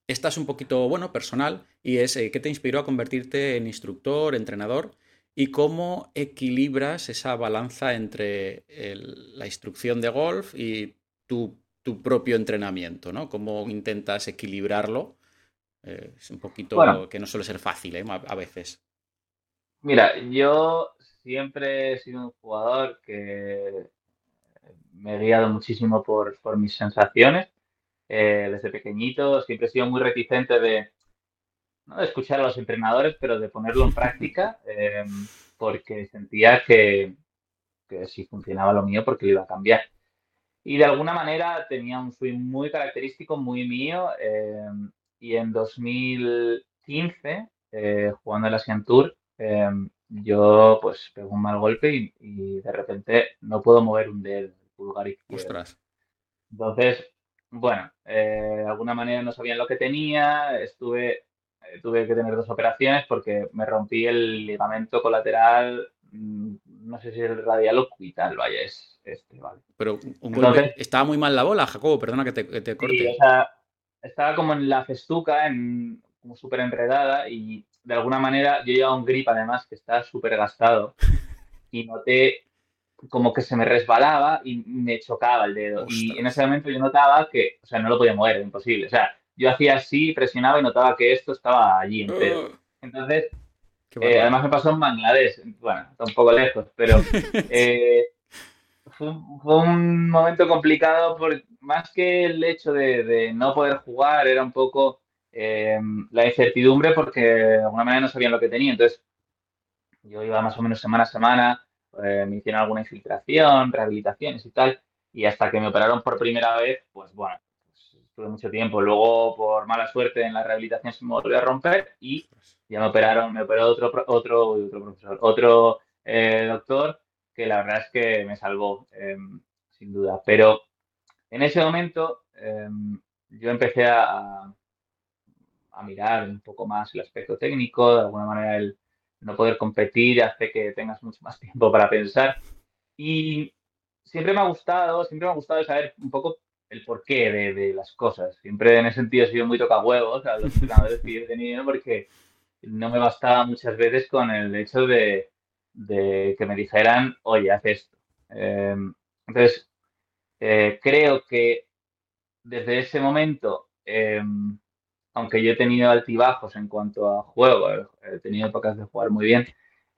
esta es un poquito, bueno, personal y es eh, qué te inspiró a convertirte en instructor, entrenador y cómo equilibras esa balanza entre la instrucción de golf y tu, propio entrenamiento, ¿no? Cómo intentas equilibrarlo. Eh, es un poquito que no suele ser fácil ¿eh? a veces. Mira, yo siempre he sido un jugador que me he guiado muchísimo por, mis sensaciones. Eh, desde pequeñito siempre he sido muy reticente de, no de escuchar a los entrenadores, pero de ponerlo en práctica, em, porque sentía que, si funcionaba lo mío, porque lo iba a cambiar. Y de alguna manera tenía un swing muy característico, muy mío, em, y en 2015, eh, jugando en la Asian Tour, em, yo pues pego un mal golpe y, de repente no puedo mover un dedo, el pulgar izquierdo. Entonces, bueno, eh, de alguna manera no sabían lo que tenía, estuve eh, tuve que tener dos operaciones porque me rompí el ligamento colateral, mm, no sé si el radial o cubital, vaya, es este, vale. Pero un golpe, estaba muy mal la bola, Jacobo, perdona que te, corte. estaba como en la festuca, en, como súper enredada y de alguna manera yo llevaba un grip además que estaba súper gastado y noté como que se me resbalaba y me chocaba el dedo. Y en ese momento yo notaba que, o sea, no lo podía mover, imposible. O sea, yo hacía así, presionaba y notaba que esto estaba allí entero. Oh. Entonces, eh, además me pasó en Bangladesh, bueno, está un poco lejos, pero eh, fue, un momento complicado por, más que el hecho de, no poder jugar, era un poco eh, la incertidumbre porque de alguna manera no sabían lo que tenía. Entonces, yo iba más o menos semana a semana, me hicieron alguna infiltración, rehabilitaciones y tal, y hasta que me operaron por primera vez, pues bueno, tuve mucho tiempo. Luego, por mala suerte, en la rehabilitación se me volvió a romper y ya me operaron, me operó otro, otro, otro profesor, otro eh, doctor que la verdad es que me salvó, em, sin duda. Pero en ese momento em, yo empecé a, a, mirar un poco más el aspecto técnico, de alguna manera el no poder competir hace que tengas mucho más tiempo para pensar. Y siempre me ha gustado, siempre me ha gustado saber un poco el porqué de, de, las cosas. Siempre en ese sentido he sido muy tocahuevos a los entrenadores que he tenido porque no me bastaba muchas veces con el hecho de, de que me dijeran, oye, haz esto. Eh, entonces, eh, creo que desde ese momento, eh, aunque yo he tenido altibajos en cuanto a juego, he tenido épocas de jugar muy bien,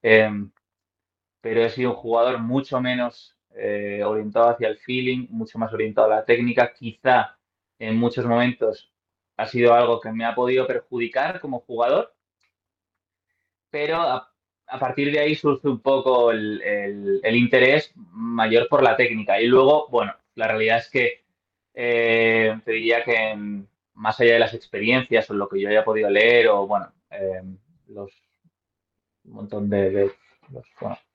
pero he sido un jugador mucho menos eh, orientado hacia el feeling, mucho más orientado a la técnica. Quizá en muchos momentos ha sido algo que me ha podido perjudicar como jugador, pero a, partir de ahí surge un poco el, interés mayor por la técnica. Y luego, bueno, la realidad es que eh, te diría que más allá de las experiencias o lo que yo haya podido leer o, bueno, eh, los un montón de,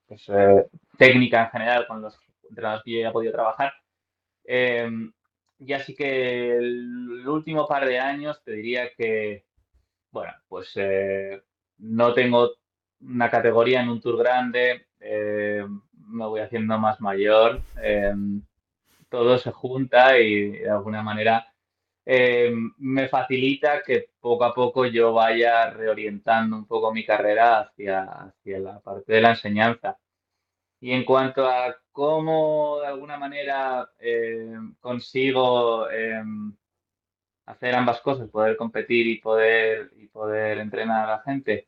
pues, técnica en general con los entrenadores que yo ya he podido trabajar. Eh, y así que el último par de años te diría que, bueno, pues eh, no tengo una categoría en un tour grande, eh, me voy haciendo más mayor, todo se junta y de alguna manera me facilita que poco a poco yo vaya reorientando un poco mi carrera hacia, hacia la parte de la enseñanza. Y en cuanto a cómo de alguna manera eh, consigo em, hacer ambas cosas, poder competir y poder, y poder entrenar a la gente,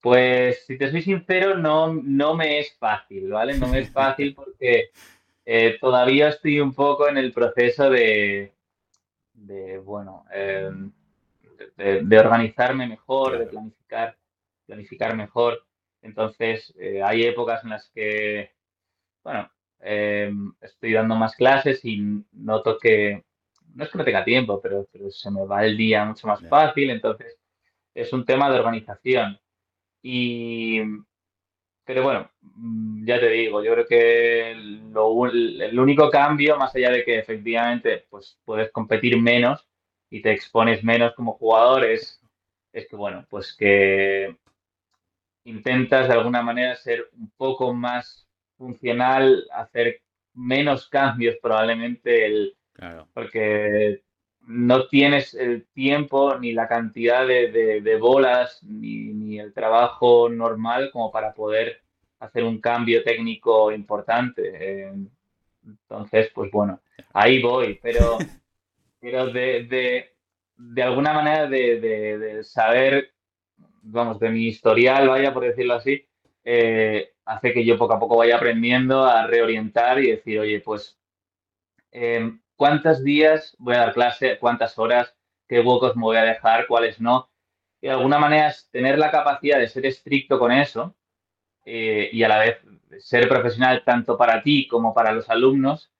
pues si te soy sincero, no, no me es fácil, ¿vale? No me es fácil porque eh, todavía estoy un poco en el proceso de, de bueno, em, de, organizarme mejor, de planificar, planificar mejor. Entonces, eh, hay épocas en las que, bueno, em, estoy dando más clases y noto que, no es que no tenga tiempo, pero, se me va el día mucho más fácil, entonces es un tema de organización. Y, pero bueno, mm, ya te digo, yo creo que el único cambio, más allá de que efectivamente pues, puedes competir menos y te expones menos como jugador, es, es que, bueno, pues que intentas de alguna manera ser un poco más funcional, hacer menos cambios probablemente, el, porque no tienes el tiempo ni la cantidad de, bolas ni, el trabajo normal como para poder hacer un cambio técnico importante. entonces, pues bueno, ahí voy, pero, pero de, de, alguna manera de, saber vamos, de mi historial, vaya por decirlo así, eh, hace que yo poco a poco vaya aprendiendo a reorientar y decir, oye, pues, em, ¿cuántos días voy a dar clase? ¿Cuántas horas? ¿Qué huecos me voy a dejar? ¿Cuáles no? De alguna manera es tener la capacidad de ser estricto con eso eh, y a la vez ser profesional tanto para ti como para los alumnos,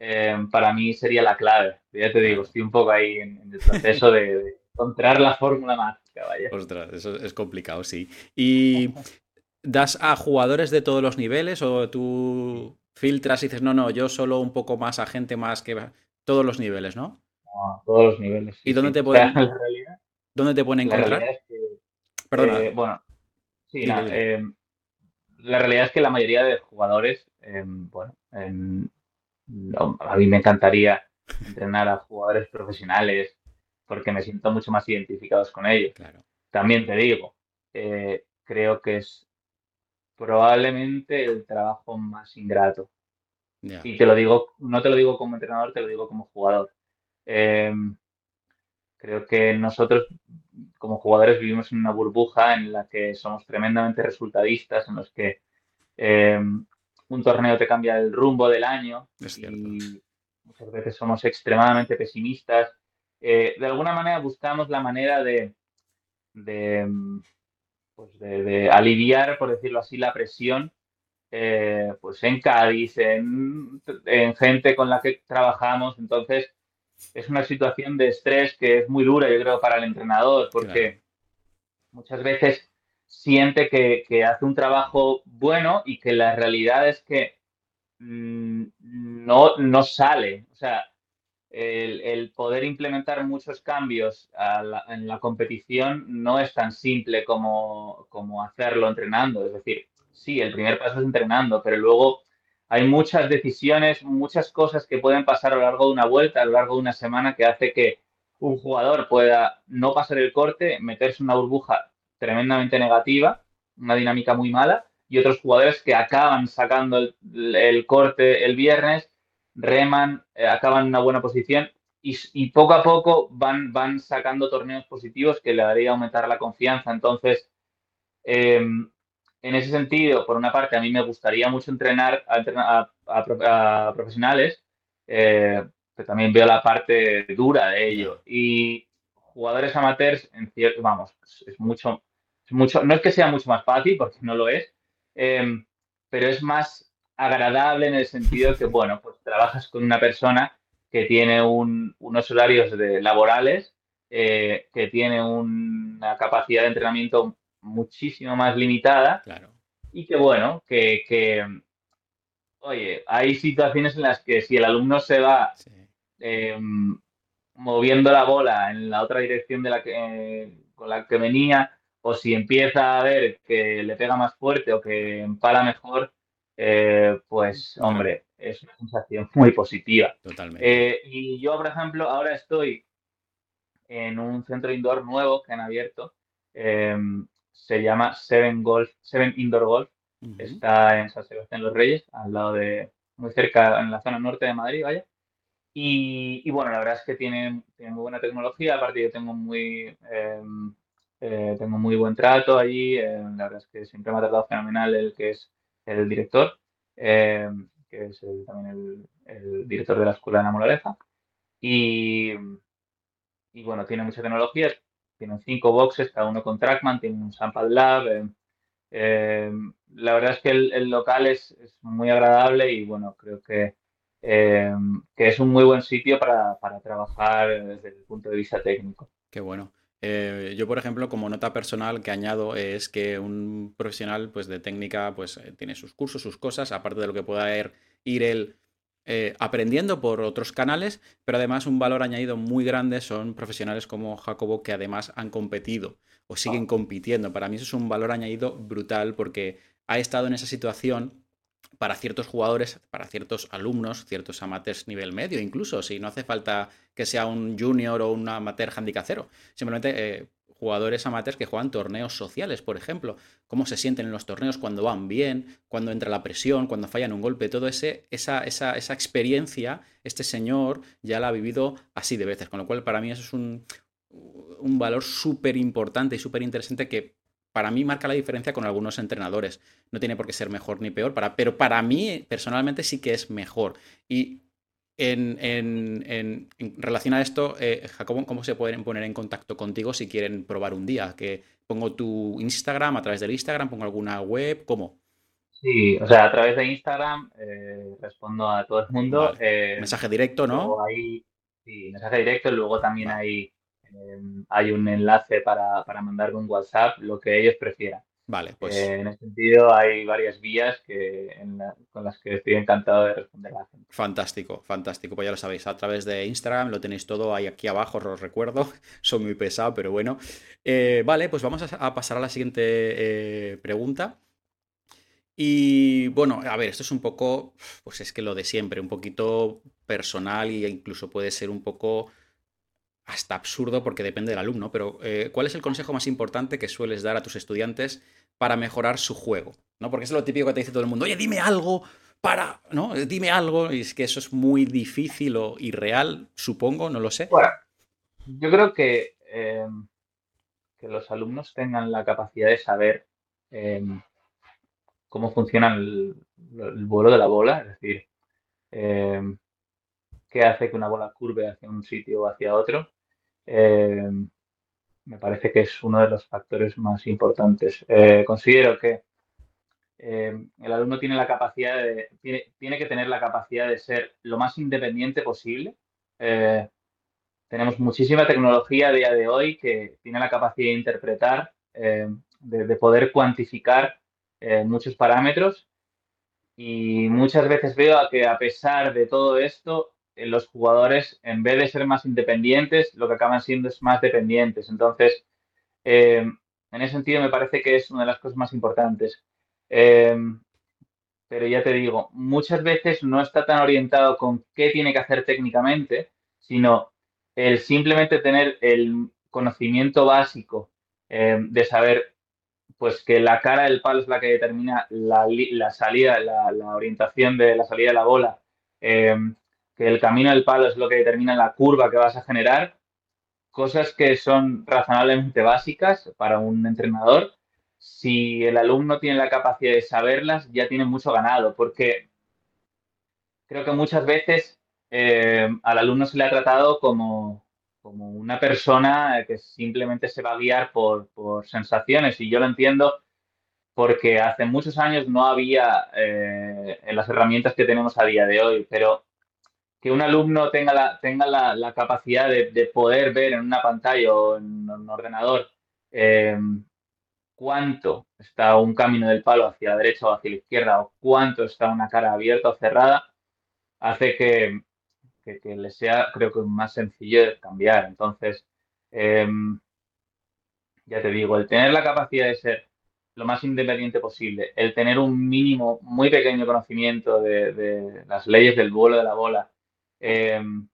em, para mí sería la clave. Ya te digo, estoy un poco ahí en, el proceso de encontrar la fórmula mágica, vaya. Ostras, eso es complicado, sí. ¿Y das a jugadores de todos los niveles o tú filtras y dices, no, no, yo solo un poco más a gente más que todos los niveles, ¿no? No, todos los niveles. ¿Y dónde te pueden, ¿dónde te pueden encontrar? Es que Perdona. Eh, bueno, sí, eh, la realidad es que la mayoría de jugadores, bueno, a mí me encantaría entrenar a jugadores profesionales porque me siento mucho más identificados con ellos. También te digo, creo que es probablemente el trabajo más ingrato. Y te lo digo, no te lo digo como entrenador, te lo digo como jugador. Em, creo que nosotros como jugadores vivimos en una burbuja en la que somos tremendamente resultadistas, en los que em, un torneo te cambia el rumbo del año y muchas veces somos extremadamente pesimistas. Eh, de alguna manera buscamos la manera de, de pues de, aliviar, por decirlo así, la presión eh, pues en Cádiz, en, gente con la que trabajamos. Entonces, es una situación de estrés que es muy dura, yo creo, para el entrenador, porque muchas veces siente que, hace un trabajo bueno y que la realidad es que mm, no, no sale. O sea, el, poder implementar muchos cambios en la competición no es tan simple como, como hacerlo entrenando. Es decir, sí, el primer paso es entrenando, pero luego hay muchas decisiones, muchas cosas que pueden pasar a lo largo de una vuelta, a lo largo de una semana, que hace que un jugador pueda no pasar el corte, meterse en una burbuja tremendamente negativa, una dinámica muy mala, y otros jugadores que acaban sacando el corte el viernes reman, eh, acaban en una buena posición y, poco a poco van, van sacando torneos positivos que le haría aumentar la confianza. Entonces, em, en ese sentido, por una parte, a mí me gustaría mucho entrenar a, profesionales, eh, pero también veo la parte dura de ello. Y jugadores amateurs, en cierto, vamos, es mucho, es mucho, no es que sea mucho más fácil, porque no lo es, em, pero es más agradable en el sentido que, bueno, pues trabajas con una persona que tiene unos horarios de, laborales, eh, que tiene una capacidad de entrenamiento muchísimo más limitada claro. y que, bueno, que, oye, hay situaciones en las que si el alumno se va em, moviendo la bola en la otra dirección de la que, con la que venía, o si empieza a ver que le pega más fuerte o que empala mejor, eh, pues hombre, es una sensación muy positiva. Totalmente. Eh, y yo, por ejemplo, ahora estoy en un centro indoor nuevo que han abierto. Em, se llama Seven Golf, Seven Indoor Golf. Está en San Sebastián los Reyes, al lado de, muy cerca, en la zona norte de Madrid, vaya. Y, bueno, la verdad es que tiene, tiene, muy buena tecnología. Aparte, yo tengo muy, em, eh, tengo muy buen trato allí. la verdad es que siempre me ha tratado fenomenal el que es el director, eh, que es también el, director de la escuela de Namoloreja. Y, y bueno, tiene mucha tecnología, tienen cinco boxes, cada uno con Trackman, tiene un Sample Lab. Eh, eh, la verdad es que el, local es, muy agradable y bueno, creo que, que es un muy buen sitio para, para trabajar desde el punto de vista técnico. Qué bueno. Eh, yo, por ejemplo, como nota personal que añado es que un profesional pues, de técnica pues, eh, tiene sus cursos, sus cosas, aparte de lo que pueda ir, él eh, aprendiendo por otros canales, pero además un valor añadido muy grande son profesionales como Jacobo que además han competido o siguen ah. compitiendo. Para mí eso es un valor añadido brutal porque ha estado en esa situación para ciertos jugadores, para ciertos alumnos, ciertos amateurs nivel medio, incluso, si no hace falta que sea un junior o un amateur handicap cero. Simplemente eh, jugadores amateurs que juegan torneos sociales, por ejemplo. Cómo se sienten en los torneos cuando van bien, cuando entra la presión, cuando fallan un golpe. Todo ese, esa, esa, esa experiencia, este señor ya la ha vivido así de veces. Con lo cual, para mí eso es un, un valor súper importante y súper interesante que para mí marca la diferencia con algunos entrenadores. No tiene por qué ser mejor ni peor, para, pero para mí personalmente sí que es mejor. Y en, relación a esto, eh, Jacobo, ¿cómo se pueden poner en contacto contigo si quieren probar un día? Que pongo tu Instagram, a través del Instagram, pongo alguna web, ¿cómo? Sí, o sea, a través de Instagram eh, respondo a todo el mundo. Eh, mensaje directo, ¿no? sí, mensaje directo, luego también hay Em, hay un enlace para, para mandar un WhatsApp, lo que ellos prefieran. Vale, pues. en ese sentido, hay varias vías que, con las que estoy encantado de responder a la gente. Fantástico, fantástico. Pues ya lo sabéis, a través de Instagram lo tenéis todo ahí aquí abajo, os recuerdo. Soy muy pesado, pero bueno. Eh, vale, pues vamos a, pasar a la siguiente eh, pregunta. Y bueno, a ver, esto es un poco, pues es que lo de siempre, un poquito personal e incluso puede ser un poco hasta absurdo porque depende del alumno, pero eh, ¿cuál es el consejo más importante que sueles dar a tus estudiantes para mejorar su juego? ¿No? Porque es lo típico que te dice todo el mundo, oye, dime algo para, ¿no? Dime algo, y es que eso es muy difícil o irreal, supongo, no lo sé. Bueno, yo creo que, em, que los alumnos tengan la capacidad de saber em, cómo funciona el, vuelo de la bola, es decir, em, qué hace que una bola curve hacia un sitio o hacia otro. Me parece que es uno de los factores más importantes. Eh, considero que el alumno tiene la capacidad de, tiene, que tener la capacidad de ser lo más independiente posible. Eh, tenemos muchísima tecnología a día de hoy que tiene la capacidad de interpretar, eh, de, poder cuantificar eh, muchos parámetros y muchas veces veo que a pesar de todo esto, los jugadores, en vez de ser más independientes, lo que acaban siendo es más dependientes. Entonces, en ese sentido, me parece que es una de las cosas más importantes. Em, pero ya te digo, muchas veces no está tan orientado con qué tiene que hacer técnicamente, sino el simplemente tener el conocimiento básico em, de saber pues que la cara del palo es la que determina la, salida, la, orientación de la salida de la bola, que el camino del palo es lo que determina la curva que vas a generar, cosas que son razonablemente básicas para un entrenador, si el alumno tiene la capacidad de saberlas, ya tiene mucho ganado, porque creo que muchas veces eh, al alumno se le ha tratado como, una persona que simplemente se va a guiar por, sensaciones, y yo lo entiendo porque hace muchos años no había eh, las herramientas que tenemos a día de hoy, pero que un alumno tenga la, tenga la, capacidad de, poder ver en una pantalla o en un ordenador eh, cuánto está un camino del palo hacia la derecha o hacia la izquierda o cuánto está una cara abierta o cerrada, hace que, que, le sea, creo que, más sencillo de cambiar. Entonces, em, ya te digo, el tener la capacidad de ser lo más independiente posible, el tener un mínimo, muy pequeño conocimiento de, las leyes del vuelo de la bola, em,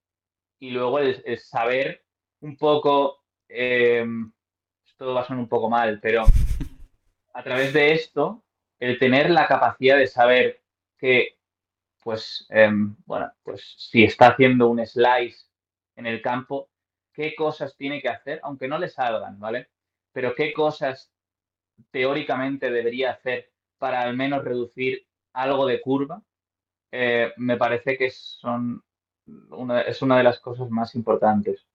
y luego el, saber un poco, em, esto va a sonar un poco mal, pero a través de esto, el tener la capacidad de saber que, pues, em, bueno, pues si está haciendo un slice en el campo, qué cosas tiene que hacer, aunque no le salgan, ¿vale? Pero qué cosas teóricamente debería hacer para al menos reducir algo de curva, eh, me parece que son es una de las cosas más importantes.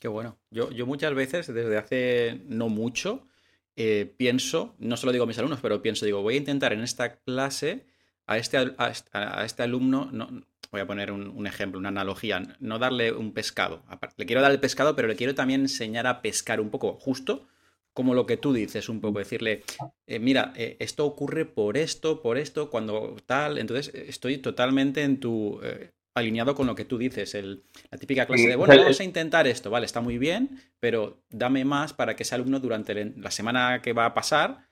Qué bueno. Yo, yo muchas veces, desde hace no mucho, eh, pienso, no se lo digo a mis alumnos, pero pienso, digo, voy a intentar en esta clase a este, a este alumno, no, voy a poner un, ejemplo, una analogía, no darle un pescado. Le quiero dar el pescado, pero le quiero también enseñar a pescar un poco, justo como lo que tú dices, un poco, decirle, eh, mira, eh, esto ocurre por esto, por esto, cuando tal. Entonces, estoy totalmente en tu, alineado con lo que tú dices, el, la típica clase de, bueno, vamos a intentar esto, vale, está muy bien, pero dame más para que ese alumno durante la semana que va a pasar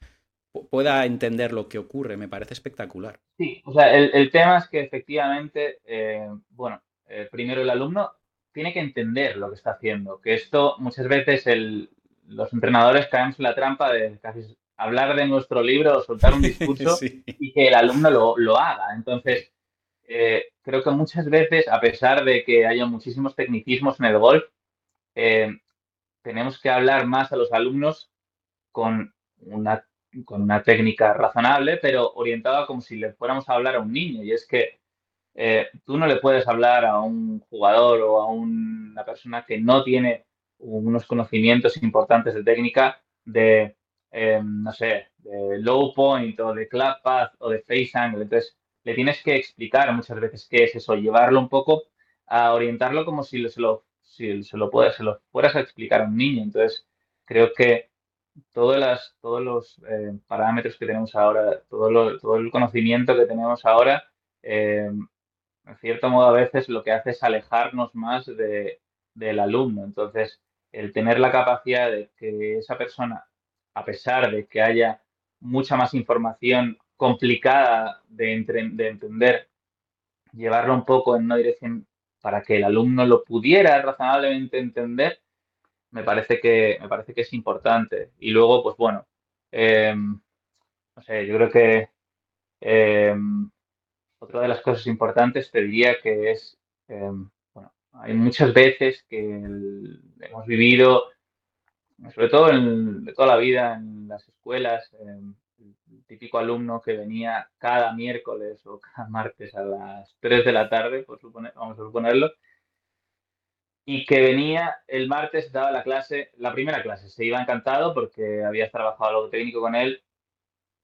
pueda entender lo que ocurre, me parece espectacular. Sí, o sea, el, tema es que efectivamente, eh, bueno, eh, primero el alumno tiene que entender lo que está haciendo, que esto muchas veces el, los entrenadores caemos en la trampa de casi hablar de nuestro libro o soltar un discurso y que el alumno lo, lo haga. Entonces, eh, creo que muchas veces, a pesar de que haya muchísimos tecnicismos en el golf, eh, tenemos que hablar más a los alumnos con una, con una técnica razonable, pero orientada como si le fuéramos a hablar a un niño. Y es que eh, tú no le puedes hablar a un jugador o a una persona que no tiene unos conocimientos importantes de técnica de, no sé, de low point o de club path o de face angle. Entonces, le tienes que explicar muchas veces qué es eso, llevarlo un poco a orientarlo como si se lo, si se lo, se lo fueras a explicar a un niño. Entonces, creo que todas las, todos los eh, parámetros que tenemos ahora, todo, todo el conocimiento que tenemos ahora, eh, en cierto modo a veces lo que hace es alejarnos más de, del alumno. Entonces, el tener la capacidad de que esa persona, a pesar de que haya mucha más información complicada de, de entender, llevarlo un poco en una dirección para que el alumno lo pudiera razonablemente entender, me parece que, me parece que es importante. Y luego, pues bueno, em, no sé, yo creo que em, otra de las cosas importantes te diría que es, em, bueno, hay muchas veces que hemos vivido, sobre todo en, de toda la vida en las escuelas, el típico alumno que venía cada miércoles o cada martes a las 3 de la tarde, vamos a suponerlo, y que venía el martes, daba la clase, la primera clase, se iba encantado porque habías trabajado algo técnico con él.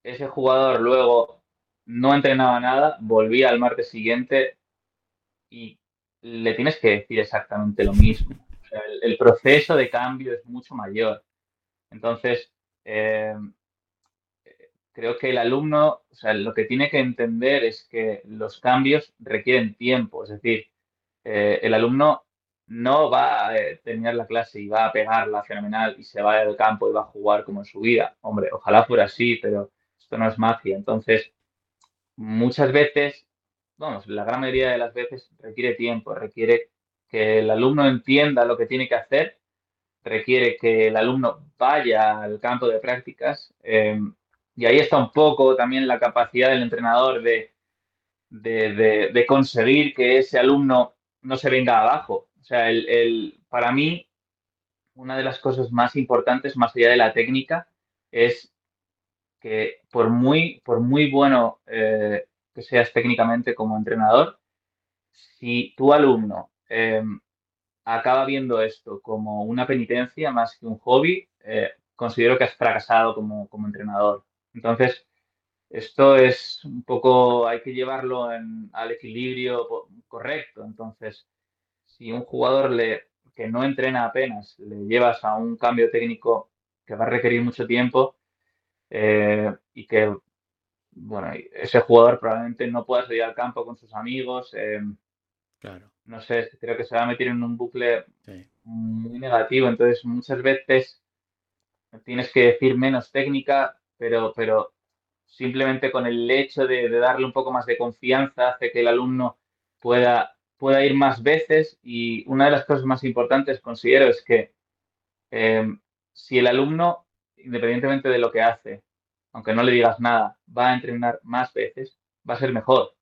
Ese jugador luego no entrenaba nada, volvía al martes siguiente y le tienes que decir exactamente lo mismo. el, proceso de cambio es mucho mayor. Entonces, eh, creo que el alumno, o sea, lo que tiene que entender es que los cambios requieren tiempo. Es decir, eh, el alumno no va a eh, terminar la clase y va a pegarla fenomenal y se va al campo y va a jugar como en su vida. Hombre, ojalá fuera así, pero esto no es magia. Entonces, muchas veces, vamos, la gran mayoría de las veces requiere tiempo, requiere que el alumno entienda lo que tiene que hacer, requiere que el alumno vaya al campo de prácticas. Eh, y ahí está un poco también la capacidad del entrenador de, de conseguir que ese alumno no se venga abajo, o sea, el, para mí, una de las cosas más importantes, más allá de la técnica, es que por muy, por muy bueno eh, que seas técnicamente como entrenador, si tu alumno em, acaba viendo esto como una penitencia más que un hobby, eh, considero que has fracasado como, como, entrenador. Entonces, esto es un poco, hay que llevarlo al equilibrio correcto. Entonces, si un jugador le, que no entrena apenas le llevas a un cambio técnico que va a requerir mucho tiempo eh, y que, bueno, ese jugador probablemente no pueda salir al campo con sus amigos. Eh, claro. No sé, creo que se va a meter en un bucle muy negativo. Entonces, muchas veces tienes que decir menos técnica, pero, pero simplemente con el hecho de darle un poco más de confianza hace que el alumno pueda pueda ir más veces y una de las cosas más importantes considero es que em, si el alumno, independientemente de lo que hace, aunque no le digas nada, va a entrenar más veces, va a ser mejor.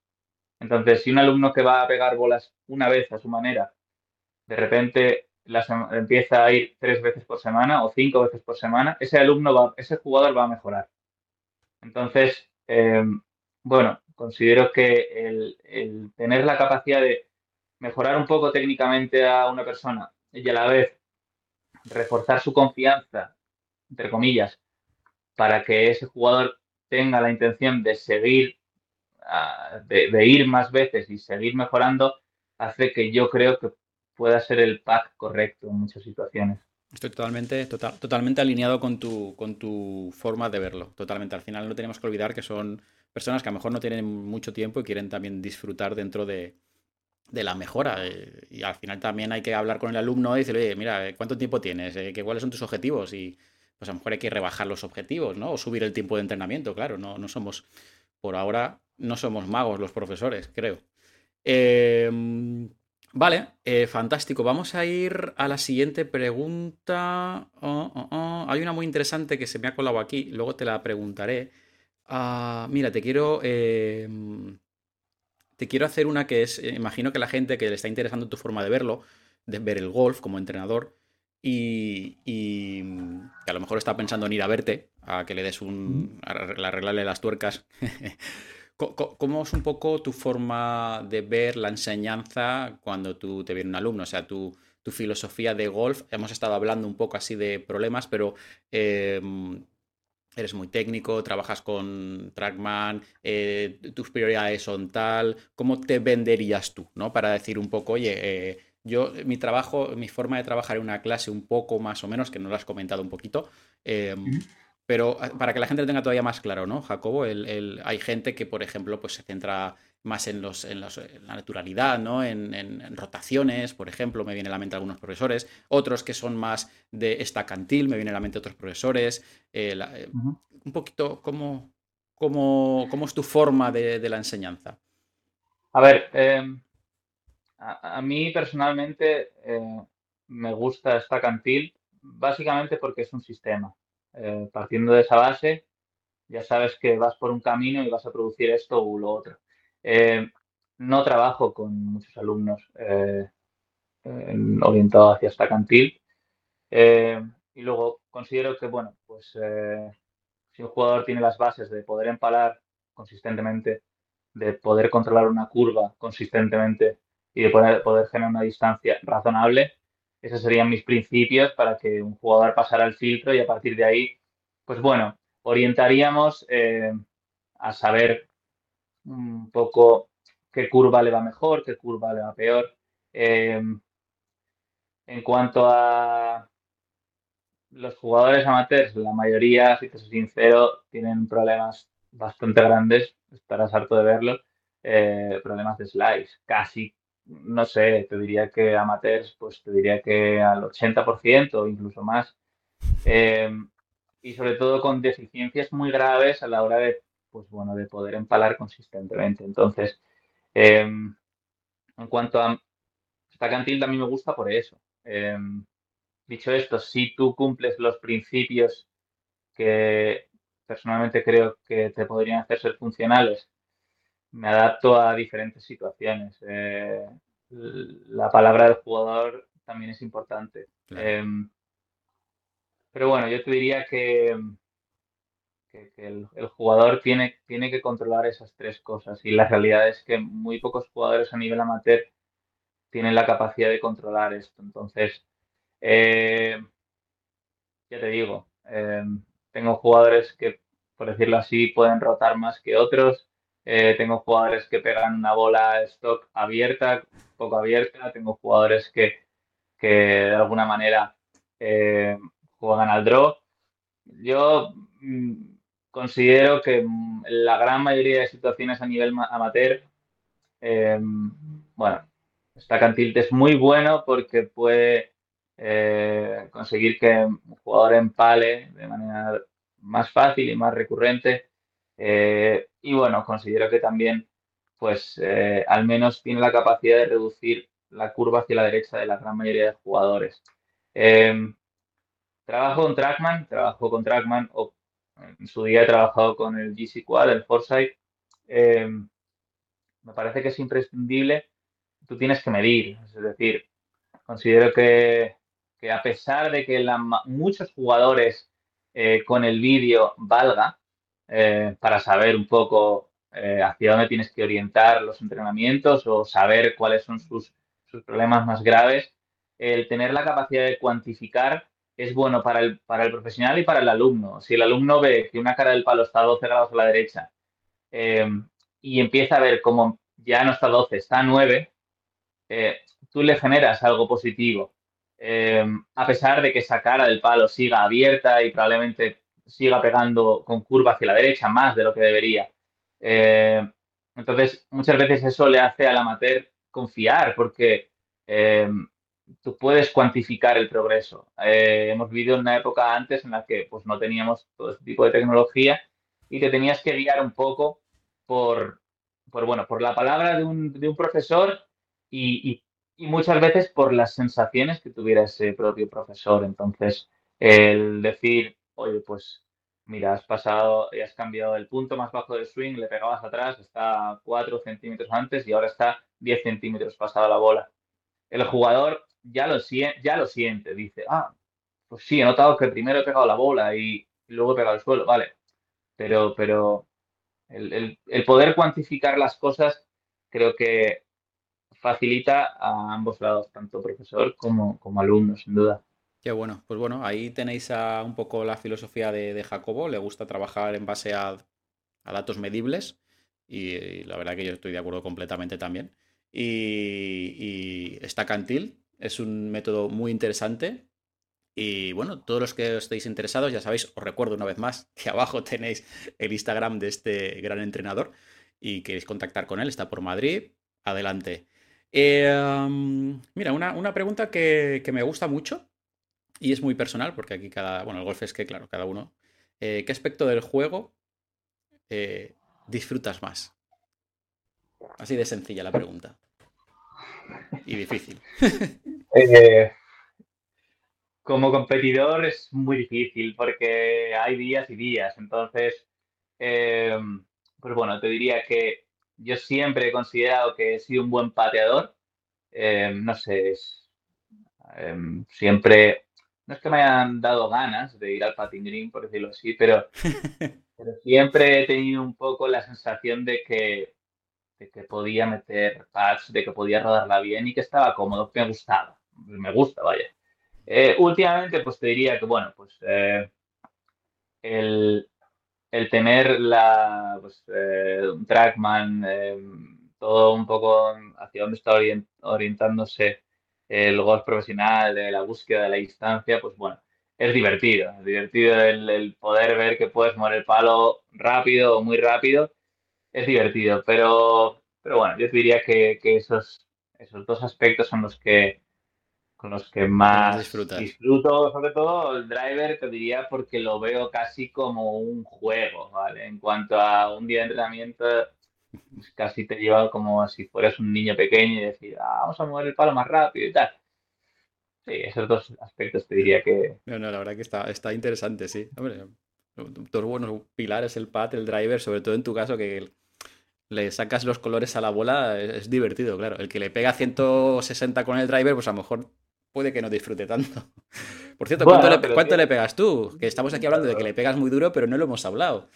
Entonces, si un alumno que va a pegar bolas una vez a su manera, de repente empieza a ir tres veces por semana o cinco veces por semana, ese alumno va, ese jugador va a mejorar. Entonces, em, bueno, considero que el tener la capacidad de mejorar un poco técnicamente a una persona y a la vez reforzar su confianza, entre comillas, para que ese jugador tenga la intención de seguir, ah, de, ir más veces y seguir mejorando, hace que yo creo que pueda ser el pack correcto en muchas situaciones. Estoy totalmente, total, totalmente alineado con tu, con tu forma de verlo. Totalmente. Al final no tenemos que olvidar que son personas que a lo mejor no tienen mucho tiempo y quieren también disfrutar dentro de, de la mejora. Eh, y al final también hay que hablar con el alumno y decirle, oye, mira, eh, ¿cuánto tiempo tienes? Eh, ¿Cuáles son tus objetivos? Y pues a lo mejor hay que rebajar los objetivos, ¿no? O subir el tiempo de entrenamiento, claro. No, no somos, por ahora, no somos magos los profesores, creo. Em, vale, fantástico. Vamos a ir a la siguiente pregunta. Oh, oh, oh. Hay una muy interesante que se me ha colado aquí, luego te la preguntaré. Ah, mira, te quiero em, te quiero hacer una que es, eh, imagino que la gente que le está interesando tu forma de verlo, de ver el golf como entrenador, y, que a lo mejor está pensando en ir a verte, a que le des un, a arreglarle las tuercas. ¿Cómo es un poco tu forma de ver la enseñanza cuando tú te viene un alumno? O sea, tu, filosofía de golf. Hemos estado hablando un poco así de problemas, pero em, eres muy técnico, trabajas con Trackman, eh, tus prioridades son tal, ¿cómo te venderías tú? ¿no? Para decir un poco, oye, eh, yo, mi trabajo, mi forma de trabajar en una clase un poco más o menos, que no lo has comentado un poquito, em, pero ah, para que la gente lo tenga todavía más claro, ¿no, Jacobo? hay gente que, por ejemplo, pues se centra más en, los, en, la naturalidad, ¿no? En, rotaciones, por ejemplo, me viene a la mente algunos profesores, otros que son más de estacantil, me viene a la mente otros profesores. Eh, eh, un poquito, ¿cómo, cómo, cómo es tu forma de, la enseñanza? A ver, em, a, mí personalmente eh, me gusta estacantil básicamente porque es un sistema. Partiendo de esa base, ya sabes que vas por un camino y vas a producir esto u lo otro. Eh, no trabajo con muchos alumnos eh, orientados hacia esta cantil. Eh, y luego considero que, bueno, pues si un jugador tiene las bases de poder empalar consistentemente, de poder controlar una curva consistentemente y de poder generar una distancia razonable, esos serían mis principios para que un jugador pasara el filtro y a partir de ahí, pues bueno, orientaríamos a saber un poco qué curva le va mejor, qué curva le va peor. Em, en cuanto a los jugadores amateurs, la mayoría, si te soy sincero, tienen problemas bastante grandes, estarás harto de verlo, eh, problemas de slice. Casi, no sé, te diría que amateurs, pues te diría que al 80% o incluso más. Em, y sobre todo con deficiencias muy graves a la hora de pues bueno, de poder empalar consistentemente. Entonces, em, en cuanto a esta cantil, a mí me gusta por eso. Em, dicho esto, si tú cumples los principios que personalmente creo que te podrían hacer ser funcionales, me adapto a diferentes situaciones. Eh, la palabra del jugador también es importante. Em, pero bueno, yo te diría que que, el, jugador tiene, tiene que controlar esas tres cosas y la realidad es que muy pocos jugadores a nivel amateur tienen la capacidad de controlar esto. Entonces, eh, ya te digo, eh, tengo jugadores que, por decirlo así, pueden rotar más que otros. Eh, tengo jugadores que pegan una bola stock abierta, poco abierta. Tengo jugadores que, que de alguna manera juegan al draw. Yo mm, considero que mm, la gran mayoría de situaciones a nivel amateur, em, bueno, esta cantilte es muy bueno porque puede eh, conseguir que un jugador empale de manera más fácil y más recurrente. Eh, y bueno, considero que también, pues, eh, al menos tiene la capacidad de reducir la curva hacia la derecha de la gran mayoría de jugadores. Em, trabajo con Trackman, trabajo con Trackman o en su día he trabajado con el GC Quad, el Foresight. Eh, me parece que es imprescindible. Tú tienes que medir. Es decir, considero que, a pesar de que muchos jugadores eh, con el vídeo valga eh, para saber un poco hacia dónde tienes que orientar los entrenamientos o saber cuáles son sus, sus problemas más graves, el tener la capacidad de cuantificar es bueno para el, para el profesional y para el alumno. Si el alumno ve que una cara del palo está a 12 grados a la derecha eh, y empieza a ver cómo ya no está a 12, está a 9, eh, tú le generas algo positivo. Eh, a pesar de que esa cara del palo siga abierta y probablemente siga pegando con curva hacia la derecha más de lo que debería. entonces, muchas veces eso le hace al amateur confiar porque tú puedes cuantificar el progreso. Eh, hemos vivido en una época antes en la que pues, no teníamos todo este tipo de tecnología y te tenías que guiar un poco por, por bueno, por la palabra de un, de un profesor y, y, muchas veces por las sensaciones que tuviera ese propio profesor. Entonces, el decir, oye, pues mira, has pasado y has cambiado el punto más bajo del swing, le pegabas atrás, está 4 centímetros antes y ahora está 10 centímetros pasada la bola. El jugador ya lo, ya lo siente, dice, ah, pues sí, he notado que primero he pegado la bola y, luego he pegado el suelo, vale, pero, pero el, poder cuantificar las cosas creo que facilita a ambos lados, tanto profesor como, como alumno, sin duda. Qué bueno, pues bueno, ahí tenéis un poco la filosofía de, Jacobo, le gusta trabajar en base a, datos medibles y, la verdad que yo estoy de acuerdo completamente también. y, está Cantil. Es un método muy interesante. Y bueno, todos los que estéis interesados, ya sabéis, os recuerdo una vez más que abajo tenéis el Instagram de este gran entrenador y queréis contactar con él, está por Madrid. Adelante. Eh, mira, una, pregunta que, me gusta mucho y es muy personal, porque aquí cada. Bueno, el golf es que, claro, cada uno. Eh, ¿Qué aspecto del juego eh, disfrutas más? Así de sencilla la pregunta. Y difícil. como competidor es muy difícil porque hay días y días. Entonces, pues bueno, te diría que yo siempre he considerado que he sido un buen pateador. Eh, no sé, em, siempre, no es que me hayan dado ganas de ir al patin green, por decirlo así, pero, siempre he tenido un poco la sensación de que, que podía meter pads, de que podía rodarla bien y que estaba cómodo, que me gustaba, me gusta, vaya. Eh, últimamente, pues te diría que, bueno, pues eh, el, el tener la, pues, eh, un trackman, todo un poco hacia dónde está orientándose el golf profesional, de la búsqueda de la distancia, pues bueno, es divertido. Es divertido el, poder ver que puedes mover el palo rápido o muy rápido. Es divertido, pero, pero bueno, yo diría que, que esos, esos dos aspectos son los que con los que más disfruto, sobre todo el driver, te diría porque lo veo casi como un juego, ¿vale? En cuanto a un día de entrenamiento, casi te lleva como si fueras un niño pequeño y decir, ah, vamos a mover el palo más rápido y tal. Sí, esos dos aspectos te diría que... No, no, la verdad que está, está interesante, sí. Hombre, dos buenos pilares, el pad, el driver, sobre todo en tu caso que le sacas los colores a la bola, es, es divertido, claro. El que le pega 160 con el driver, pues a lo mejor puede que no disfrute tanto. Por cierto, ¿cuánto, le, pegas tú? Que estamos aquí hablando de que le pegas muy duro, pero no lo hemos hablado.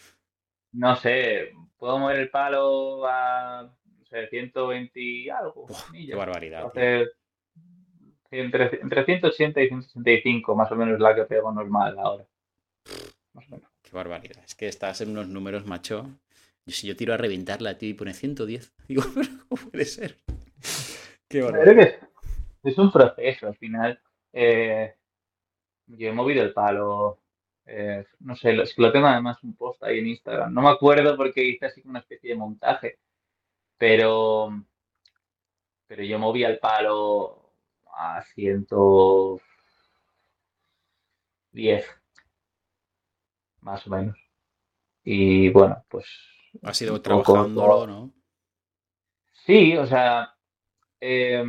No sé, puedo mover el palo a no sé, 120 y algo. qué barbaridad. entre, entre 180 y 165, más o menos la que pego normal ahora. Qué barbaridad. Es que estás en unos números, macho. Si yo tiro a reventarla ti y pone 110, digo, pero ¿cómo puede ser? Qué barbaridad es un proceso al final. Eh, yo he movido el palo, eh, no sé, que lo tengo además un post ahí en Instagram. No me acuerdo porque hice así una especie de montaje, pero, pero yo moví el palo a 110, más o menos. Y bueno, pues... Ha sido trabajándolo, ¿no? Sí, o sea, eh,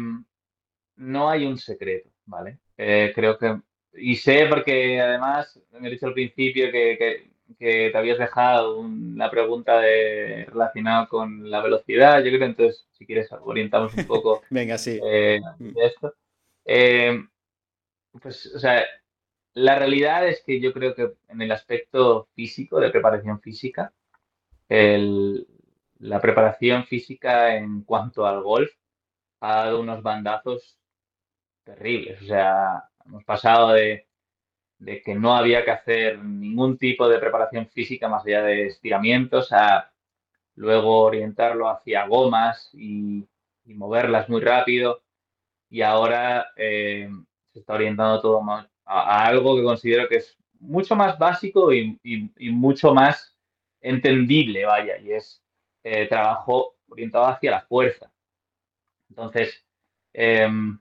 no hay un secreto, ¿vale? Eh, creo que, y sé porque además me he dicho al principio que, te habías dejado la pregunta de, relacionada con la velocidad, yo creo que entonces, si quieres, orientamos un poco Venga, sí. Eh, de esto. Eh, pues, o sea, la realidad es que yo creo que en el aspecto físico, de preparación física, la preparación física en cuanto al golf ha dado unos bandazos terribles. O sea, hemos pasado de, que no había que hacer ningún tipo de preparación física más allá de estiramientos a luego orientarlo hacia gomas y, moverlas muy rápido. Y ahora eh, se está orientando todo a, algo que considero que es mucho más básico y, mucho más entendible, vaya, y es eh, trabajo orientado hacia la fuerza. Entonces, em,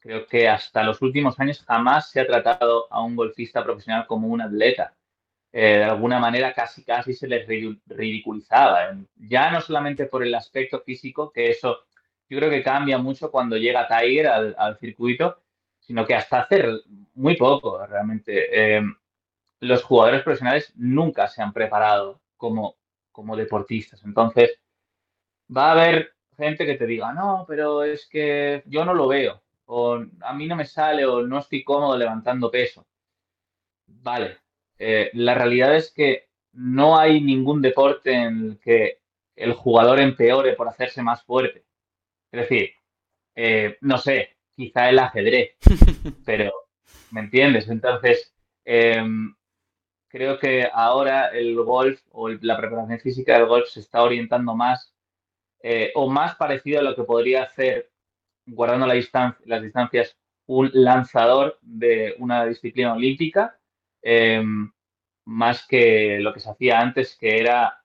Creo que hasta los últimos años jamás se ha tratado a un golfista profesional como un atleta. Eh, de alguna manera casi casi se les ridiculizaba. Ya no solamente por el aspecto físico, que eso yo creo que cambia mucho cuando llega Tiger al, circuito, sino que hasta hace muy poco realmente. Eh, los jugadores profesionales nunca se han preparado como, como deportistas. Entonces, va a haber gente que te diga, no, pero es que yo no lo veo o a mí no me sale o no estoy cómodo levantando peso. Vale, eh, la realidad es que no hay ningún deporte en el que el jugador empeore por hacerse más fuerte. Es decir, eh, no sé, quizá el ajedrez, pero ¿me entiendes? Entonces, em, creo que ahora el golf o la preparación física del golf se está orientando más eh, o más parecido a lo que podría hacer, guardando la distancia, las distancias, un lanzador de una disciplina olímpica, em, más que lo que se hacía antes, que era,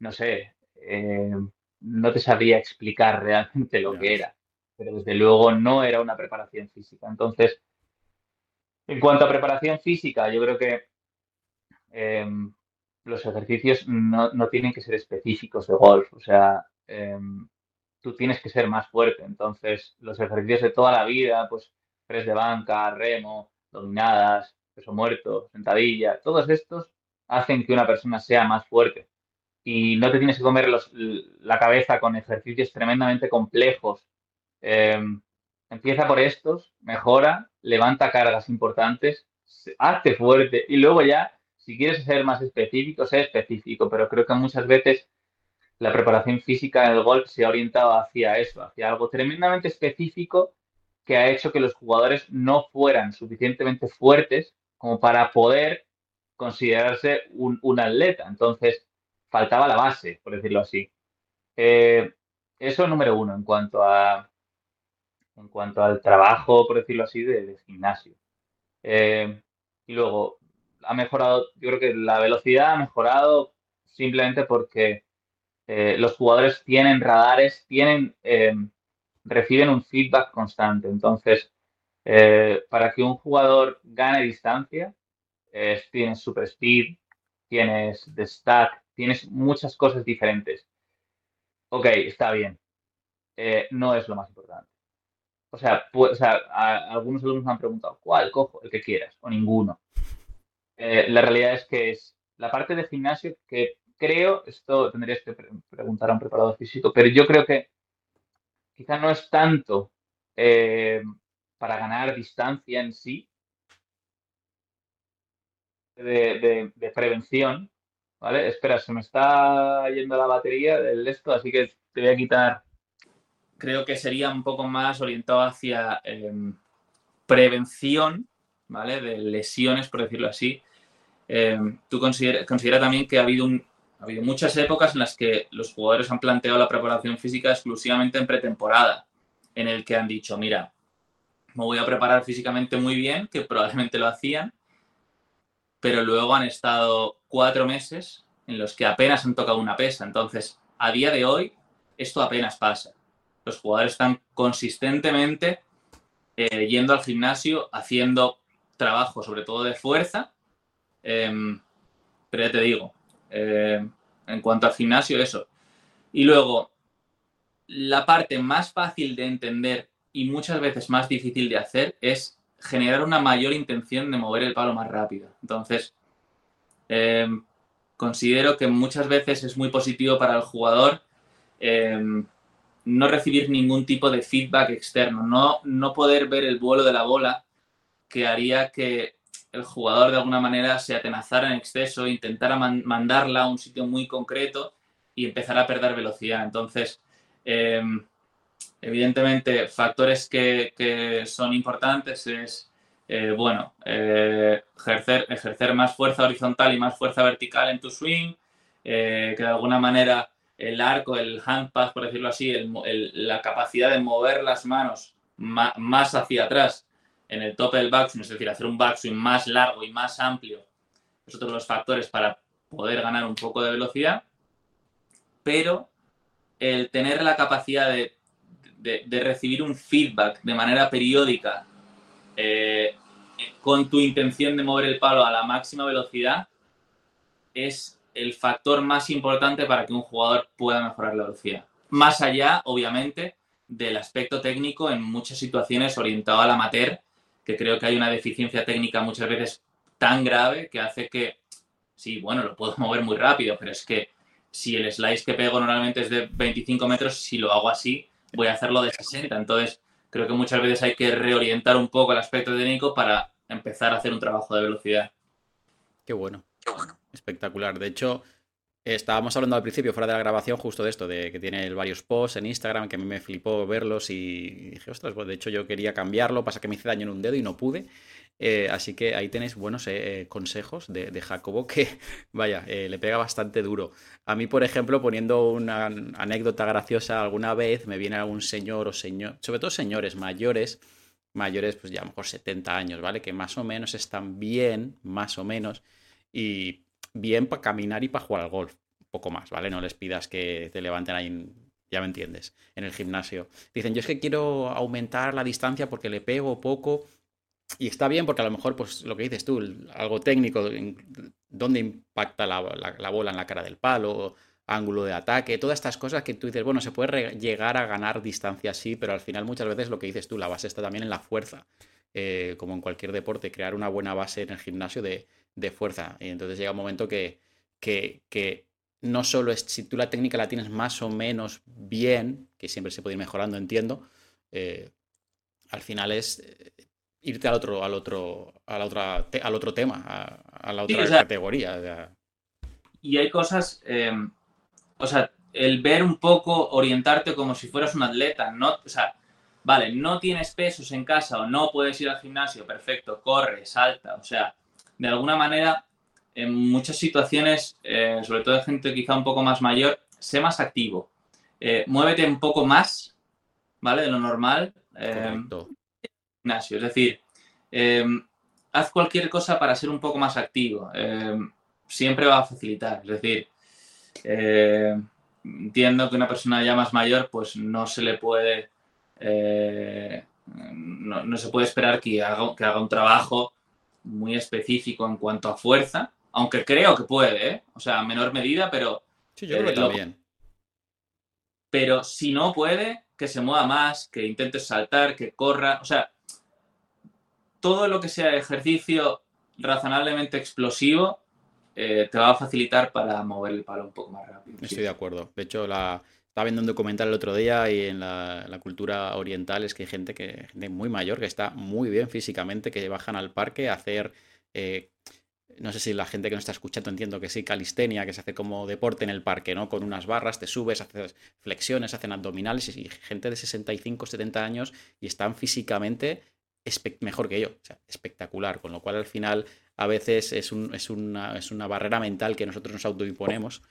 no sé, em, no te sabría explicar realmente lo que era, pero desde luego no era una preparación física. Entonces, en cuanto a preparación física, yo creo que em, los ejercicios no, tienen que ser específicos de golf. O sea, tú tienes que ser más fuerte. Entonces, los ejercicios de toda la vida, pues press de banca, remo, dominadas, peso muerto, sentadilla, todos estos hacen que una persona sea más fuerte. Y no te tienes que comer la cabeza con ejercicios tremendamente complejos. Em, empieza por estos, mejora, levanta cargas importantes, hazte fuerte y luego ya si quieres ser más específico, sé específico, pero creo que muchas veces la preparación física en el golf se ha orientado hacia eso, hacia algo tremendamente específico que ha hecho que los jugadores no fueran suficientemente fuertes como para poder considerarse un, atleta. Entonces, faltaba la base, por decirlo así. Eh, eso número uno en cuanto a en cuanto al trabajo, por decirlo así, de, gimnasio. Eh, y luego, ha mejorado, yo creo que la velocidad ha mejorado simplemente porque eh, los jugadores tienen radares, tienen, eh, reciben un feedback constante. Entonces, eh, para que un jugador gane distancia, tienes super speed, tienes the stack, tienes muchas cosas diferentes. Ok, está bien. no es lo más importante. O sea, pues, algunos alumnos me han preguntado, ¿cuál cojo? El que quieras, o ninguno. La realidad es que es la parte de gimnasio que creo, esto tendrías que preguntar a un preparador físico, pero yo creo que quizá no es tanto eh, para ganar distancia en sí, de, prevención, ¿vale? Espera, se me está yendo la batería del esto, así que te voy a quitar. Creo que sería un poco más orientado hacia em, prevención, ¿vale? De lesiones, por decirlo así, eh, tú considera, también que ha habido, ha habido muchas épocas en las que los jugadores han planteado la preparación física exclusivamente en pretemporada, en el que han dicho, mira, me voy a preparar físicamente muy bien, que probablemente lo hacían, pero luego han estado cuatro meses en los que apenas han tocado una pesa. Entonces, a día de hoy, esto apenas pasa. Los jugadores están consistentemente eh, yendo al gimnasio, haciendo trabajo, sobre todo de fuerza, Em, pero ya te digo, em, en cuanto al gimnasio, eso. Y luego, la parte más fácil de entender y muchas veces más difícil de hacer es generar una mayor intención de mover el palo más rápido. Entonces, em, considero que muchas veces es muy positivo para el jugador no recibir ningún tipo de feedback externo, no, no poder ver el vuelo de la bola que haría que el jugador de alguna manera se atenazara en exceso, intentara mandarla a un sitio muy concreto y empezara a perder velocidad. Entonces, em, evidentemente, factores que, son importantes es, eh, bueno, eh, ejercer, ejercer más fuerza horizontal y más fuerza vertical en tu swing, eh, que de alguna manera el arco, el handpad, por decirlo así, la capacidad de mover las manos más hacia atrás en el tope del backswing, es decir, hacer un backswing más largo y más amplio, es otro de los factores para poder ganar un poco de velocidad, pero el tener la capacidad de, recibir un feedback de manera periódica eh, con tu intención de mover el palo a la máxima velocidad es el factor más importante para que un jugador pueda mejorar la velocidad. Más allá, obviamente, del aspecto técnico en muchas situaciones orientado al amateur que creo que hay una deficiencia técnica muchas veces tan grave que hace que, sí, bueno, lo puedo mover muy rápido, pero es que si el slice que pego normalmente es de 25 metros, si lo hago así, voy a hacerlo de 60. Entonces, creo que muchas veces hay que reorientar un poco el aspecto técnico para empezar a hacer un trabajo de velocidad. Qué bueno. Qué bueno. Espectacular. De hecho, Estábamos hablando al principio, fuera de la grabación, justo de esto, de que tiene varios posts en Instagram, que a mí me flipó verlos y dije, ostras, pues de hecho yo quería cambiarlo, pasa que me hice daño en un dedo y no pude. Eh, así que ahí tenéis buenos eh, consejos de, Jacobo que, vaya, le pega bastante duro. A mí, por ejemplo, poniendo una anécdota graciosa, alguna vez me viene algún señor o señor, sobre todo señores mayores, mayores, pues ya a lo mejor 70 años, ¿vale? Que más o menos están bien, más o menos, y bien para caminar y para jugar al golf. Un poco más, ¿vale? No les pidas que te levanten ahí, ya me entiendes, en el gimnasio. Dicen, yo es que quiero aumentar la distancia porque le pego poco. Y está bien porque a lo mejor, pues lo que dices tú, algo técnico, dónde impacta la, la bola en la cara del palo, ángulo de ataque, todas estas cosas que tú dices, bueno, se puede llegar a ganar distancia sí, pero al final muchas veces lo que dices tú, la base está también en la fuerza, eh, como en cualquier deporte, crear una buena base en el gimnasio de, fuerza. Y entonces llega un momento que, que, no solo es, si tú la técnica la tienes más o menos bien, que siempre se puede ir mejorando, entiendo, eh, al final es eh, irte al otro, al otro, a la otra, al otro tema, a, la otra categoría. Y hay cosas o sea, el ver un poco, orientarte como si fueras un atleta, no, o sea, vale, no tienes pesos en casa o no puedes ir al gimnasio, perfecto, corre, salta, o sea, de alguna manera, en muchas situaciones, eh, sobre todo de gente quizá un poco más mayor, sé más activo, eh, muévete un poco más, ¿vale? De lo normal. Eh, gimnasio, es decir, haz cualquier cosa para ser un poco más activo. siempre va a facilitar, es decir, entiendo que una persona ya más mayor, pues no se le puede, eh, no, se puede esperar que haga, que haga un trabajo muy específico en cuanto a fuerza, aunque creo que puede, ¿eh? o sea, a menor medida, pero... Sí, yo creo que también. Pero si no puede, que se mueva más, que intente saltar, que corra, o sea, todo lo que sea ejercicio razonablemente explosivo eh, te va a facilitar para mover el palo un poco más rápido. Estoy de acuerdo. De hecho, la, estaba viendo un documental el otro día y en la, cultura oriental es que hay gente, que, gente muy mayor que está muy bien físicamente, que bajan al parque a hacer... Eh, no sé si la gente que nos está escuchando entiendo que sí, calistenia, que se hace como deporte en el parque, ¿no? Con unas barras, te subes, haces flexiones, hacen abdominales y, gente de 65, 70 años y están físicamente mejor que yo, o sea, espectacular, con lo cual al final a veces es, un, es, una, es una barrera mental que nosotros nos autoimponemos.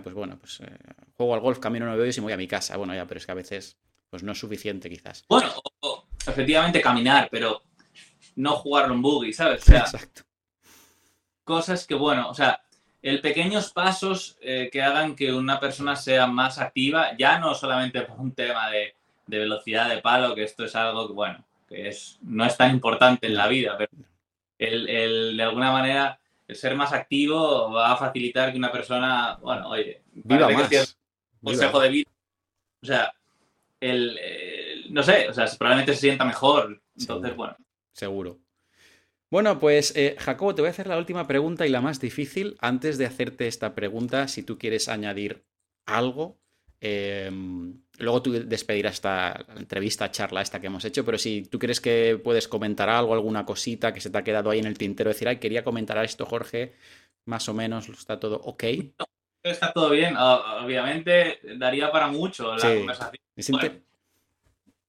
Pues bueno, pues eh, juego al golf, camino nueve horas y me voy a mi casa. Bueno, ya, pero es que a veces pues no es suficiente quizás. Bueno, efectivamente caminar, pero no jugar un buggy, ¿sabes? Exacto. Cosas que, bueno, o sea, el pequeños pasos eh, que hagan que una persona sea más activa, ya no solamente por un tema de, de velocidad de palo, que esto es algo que, bueno, que es, no es tan importante en la vida, pero el, de alguna manera el ser más activo va a facilitar que una persona, bueno, oye, viva más. consejo de vida. O sea, el, no sé, o sea, probablemente se sienta mejor. Entonces, bueno. Seguro. Bueno, pues eh, Jacobo, te voy a hacer la última pregunta y la más difícil. Antes de hacerte esta pregunta, si tú quieres añadir algo, Em, luego tú despedirás esta entrevista, charla esta que hemos hecho, pero si tú crees que puedes comentar algo, alguna cosita que se te ha quedado ahí en el tintero, decir, ay, quería comentar esto, Jorge, más o menos está todo ok. está todo bien, obviamente daría para mucho la conversación.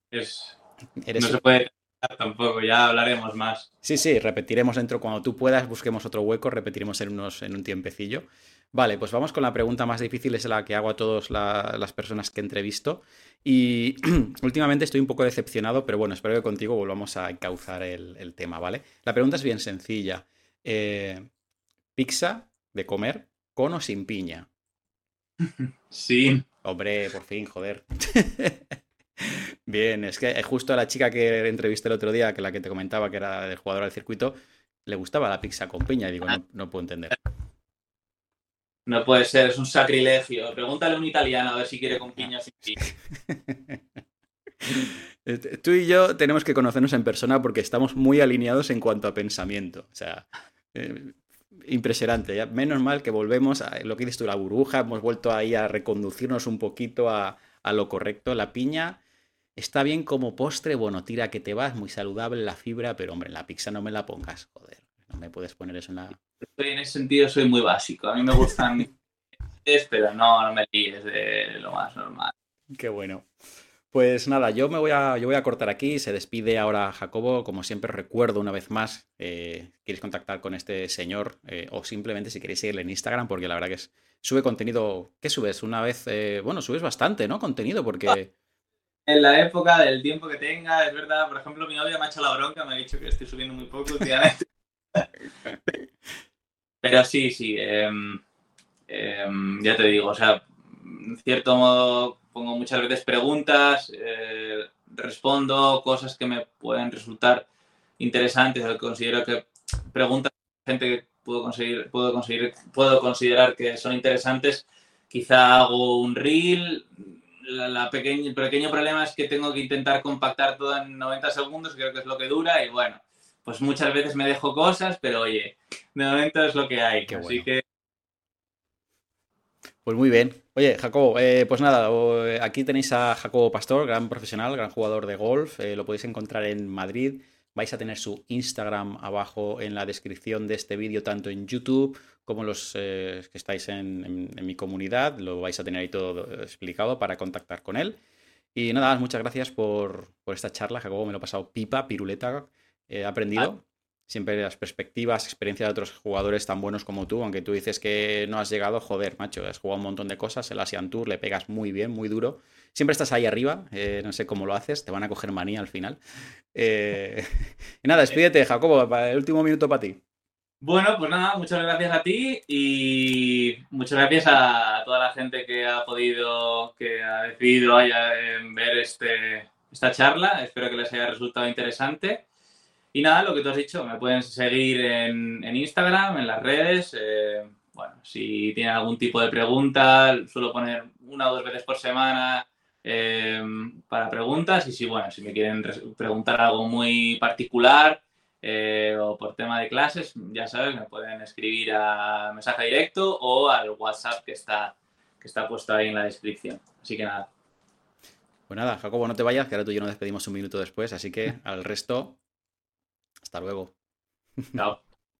no se puede tampoco, ya hablaremos más. Sí, sí, repetiremos dentro cuando tú puedas, busquemos otro hueco, repetiremos en, unos, en un tiempecillo. Vale, pues vamos con la pregunta más difícil, es la que hago a todas las personas que entrevisto. Y últimamente estoy un poco decepcionado, pero bueno, espero que contigo volvamos a encauzar el, tema, ¿vale? La pregunta es bien sencilla. Eh, ¿Pizza de comer con o sin piña? Sí. Hombre, por fin, joder. Bien, es que justo a la chica que entrevisté el otro día, que la que te comentaba que era el jugador del circuito, le gustaba la pizza con piña y digo, no puedo entender. No puede ser, es un sacrilegio. Pregúntale a un italiano a ver si quiere con piña sin piña. Este, tú y yo tenemos que conocernos en persona porque estamos muy alineados en cuanto a pensamiento. O sea, eh, impresionante. Menos mal que volvemos a lo que dices tú, la burbuja. Hemos vuelto ahí a reconducirnos un poquito a, a lo correcto. La piña está bien como postre, bueno, tira que te vas, muy saludable la fibra, pero hombre, la pizza no me la pongas, joder. No me puedes poner eso en la en ese sentido soy muy básico. A mí me gustan pero no, no me líes de lo más normal. Qué bueno. Pues nada, yo me voy a, yo voy a cortar aquí. Se despide ahora Jacobo. Como siempre, recuerdo una vez más, eh, quieres contactar con este señor eh, o simplemente si queréis seguirle en Instagram, porque la verdad que es, sube contenido. ¿Qué subes? Una vez, eh, bueno, subes bastante, ¿no? Contenido, porque. En la época del tiempo que tenga, es verdad. Por ejemplo, mi novia me ha hecho la bronca, me ha dicho que estoy subiendo muy poco últimamente. Pero sí, sí. Em, em, ya te digo, o sea, en cierto modo pongo muchas veces preguntas, eh, respondo cosas que me pueden resultar interesantes, considero que preguntas gente que puedo conseguir, puedo conseguir, puedo considerar que son interesantes. Quizá hago un reel. La, el pequeño problema es que tengo que intentar compactar todo en 90 segundos, creo que es lo que dura, y bueno, pues muchas veces me dejo cosas, pero oye, de momento es lo que hay. Así que pues muy bien. Oye, Jacobo, eh, pues nada, eh, aquí tenéis a Jacobo Pastor, gran profesional, gran jugador de golf. Eh, lo podéis encontrar en Madrid. Vais a tener su Instagram abajo en la descripción de este vídeo, tanto en YouTube como los que estáis en, mi comunidad. Lo vais a tener ahí todo explicado para contactar con él. Y nada, muchas gracias por, esta charla, Jacobo. Me lo he pasado pipa, piruleta. He aprendido. Ah siempre las perspectivas, experiencias de otros jugadores tan buenos como tú, aunque tú dices que no has llegado, joder, macho, has jugado un montón de cosas, el Asian Tour le pegas muy bien, muy duro, siempre estás ahí arriba, eh, no sé cómo lo haces, te van a coger manía al final. Eh, y nada, despídete, Jacobo, el último minuto para ti. Bueno, pues nada, muchas gracias a ti y muchas gracias a toda la gente que ha podido, que ha decidido ver este, esta charla. Espero que les haya resultado interesante. Y nada, lo que tú has dicho, me pueden seguir en, Instagram, en las redes. Eh, bueno, si tienen algún tipo de pregunta, suelo poner una o dos veces por semana eh, para preguntas. Y si, bueno, si me quieren preguntar algo muy particular eh, o por tema de clases, ya sabes, me pueden escribir a mensaje directo o al WhatsApp que está, que está puesto ahí en la descripción. Así que nada. Pues nada, Jacobo, no te vayas, que ahora tú y yo nos despedimos un minuto después, así que al resto hasta luego. Chao.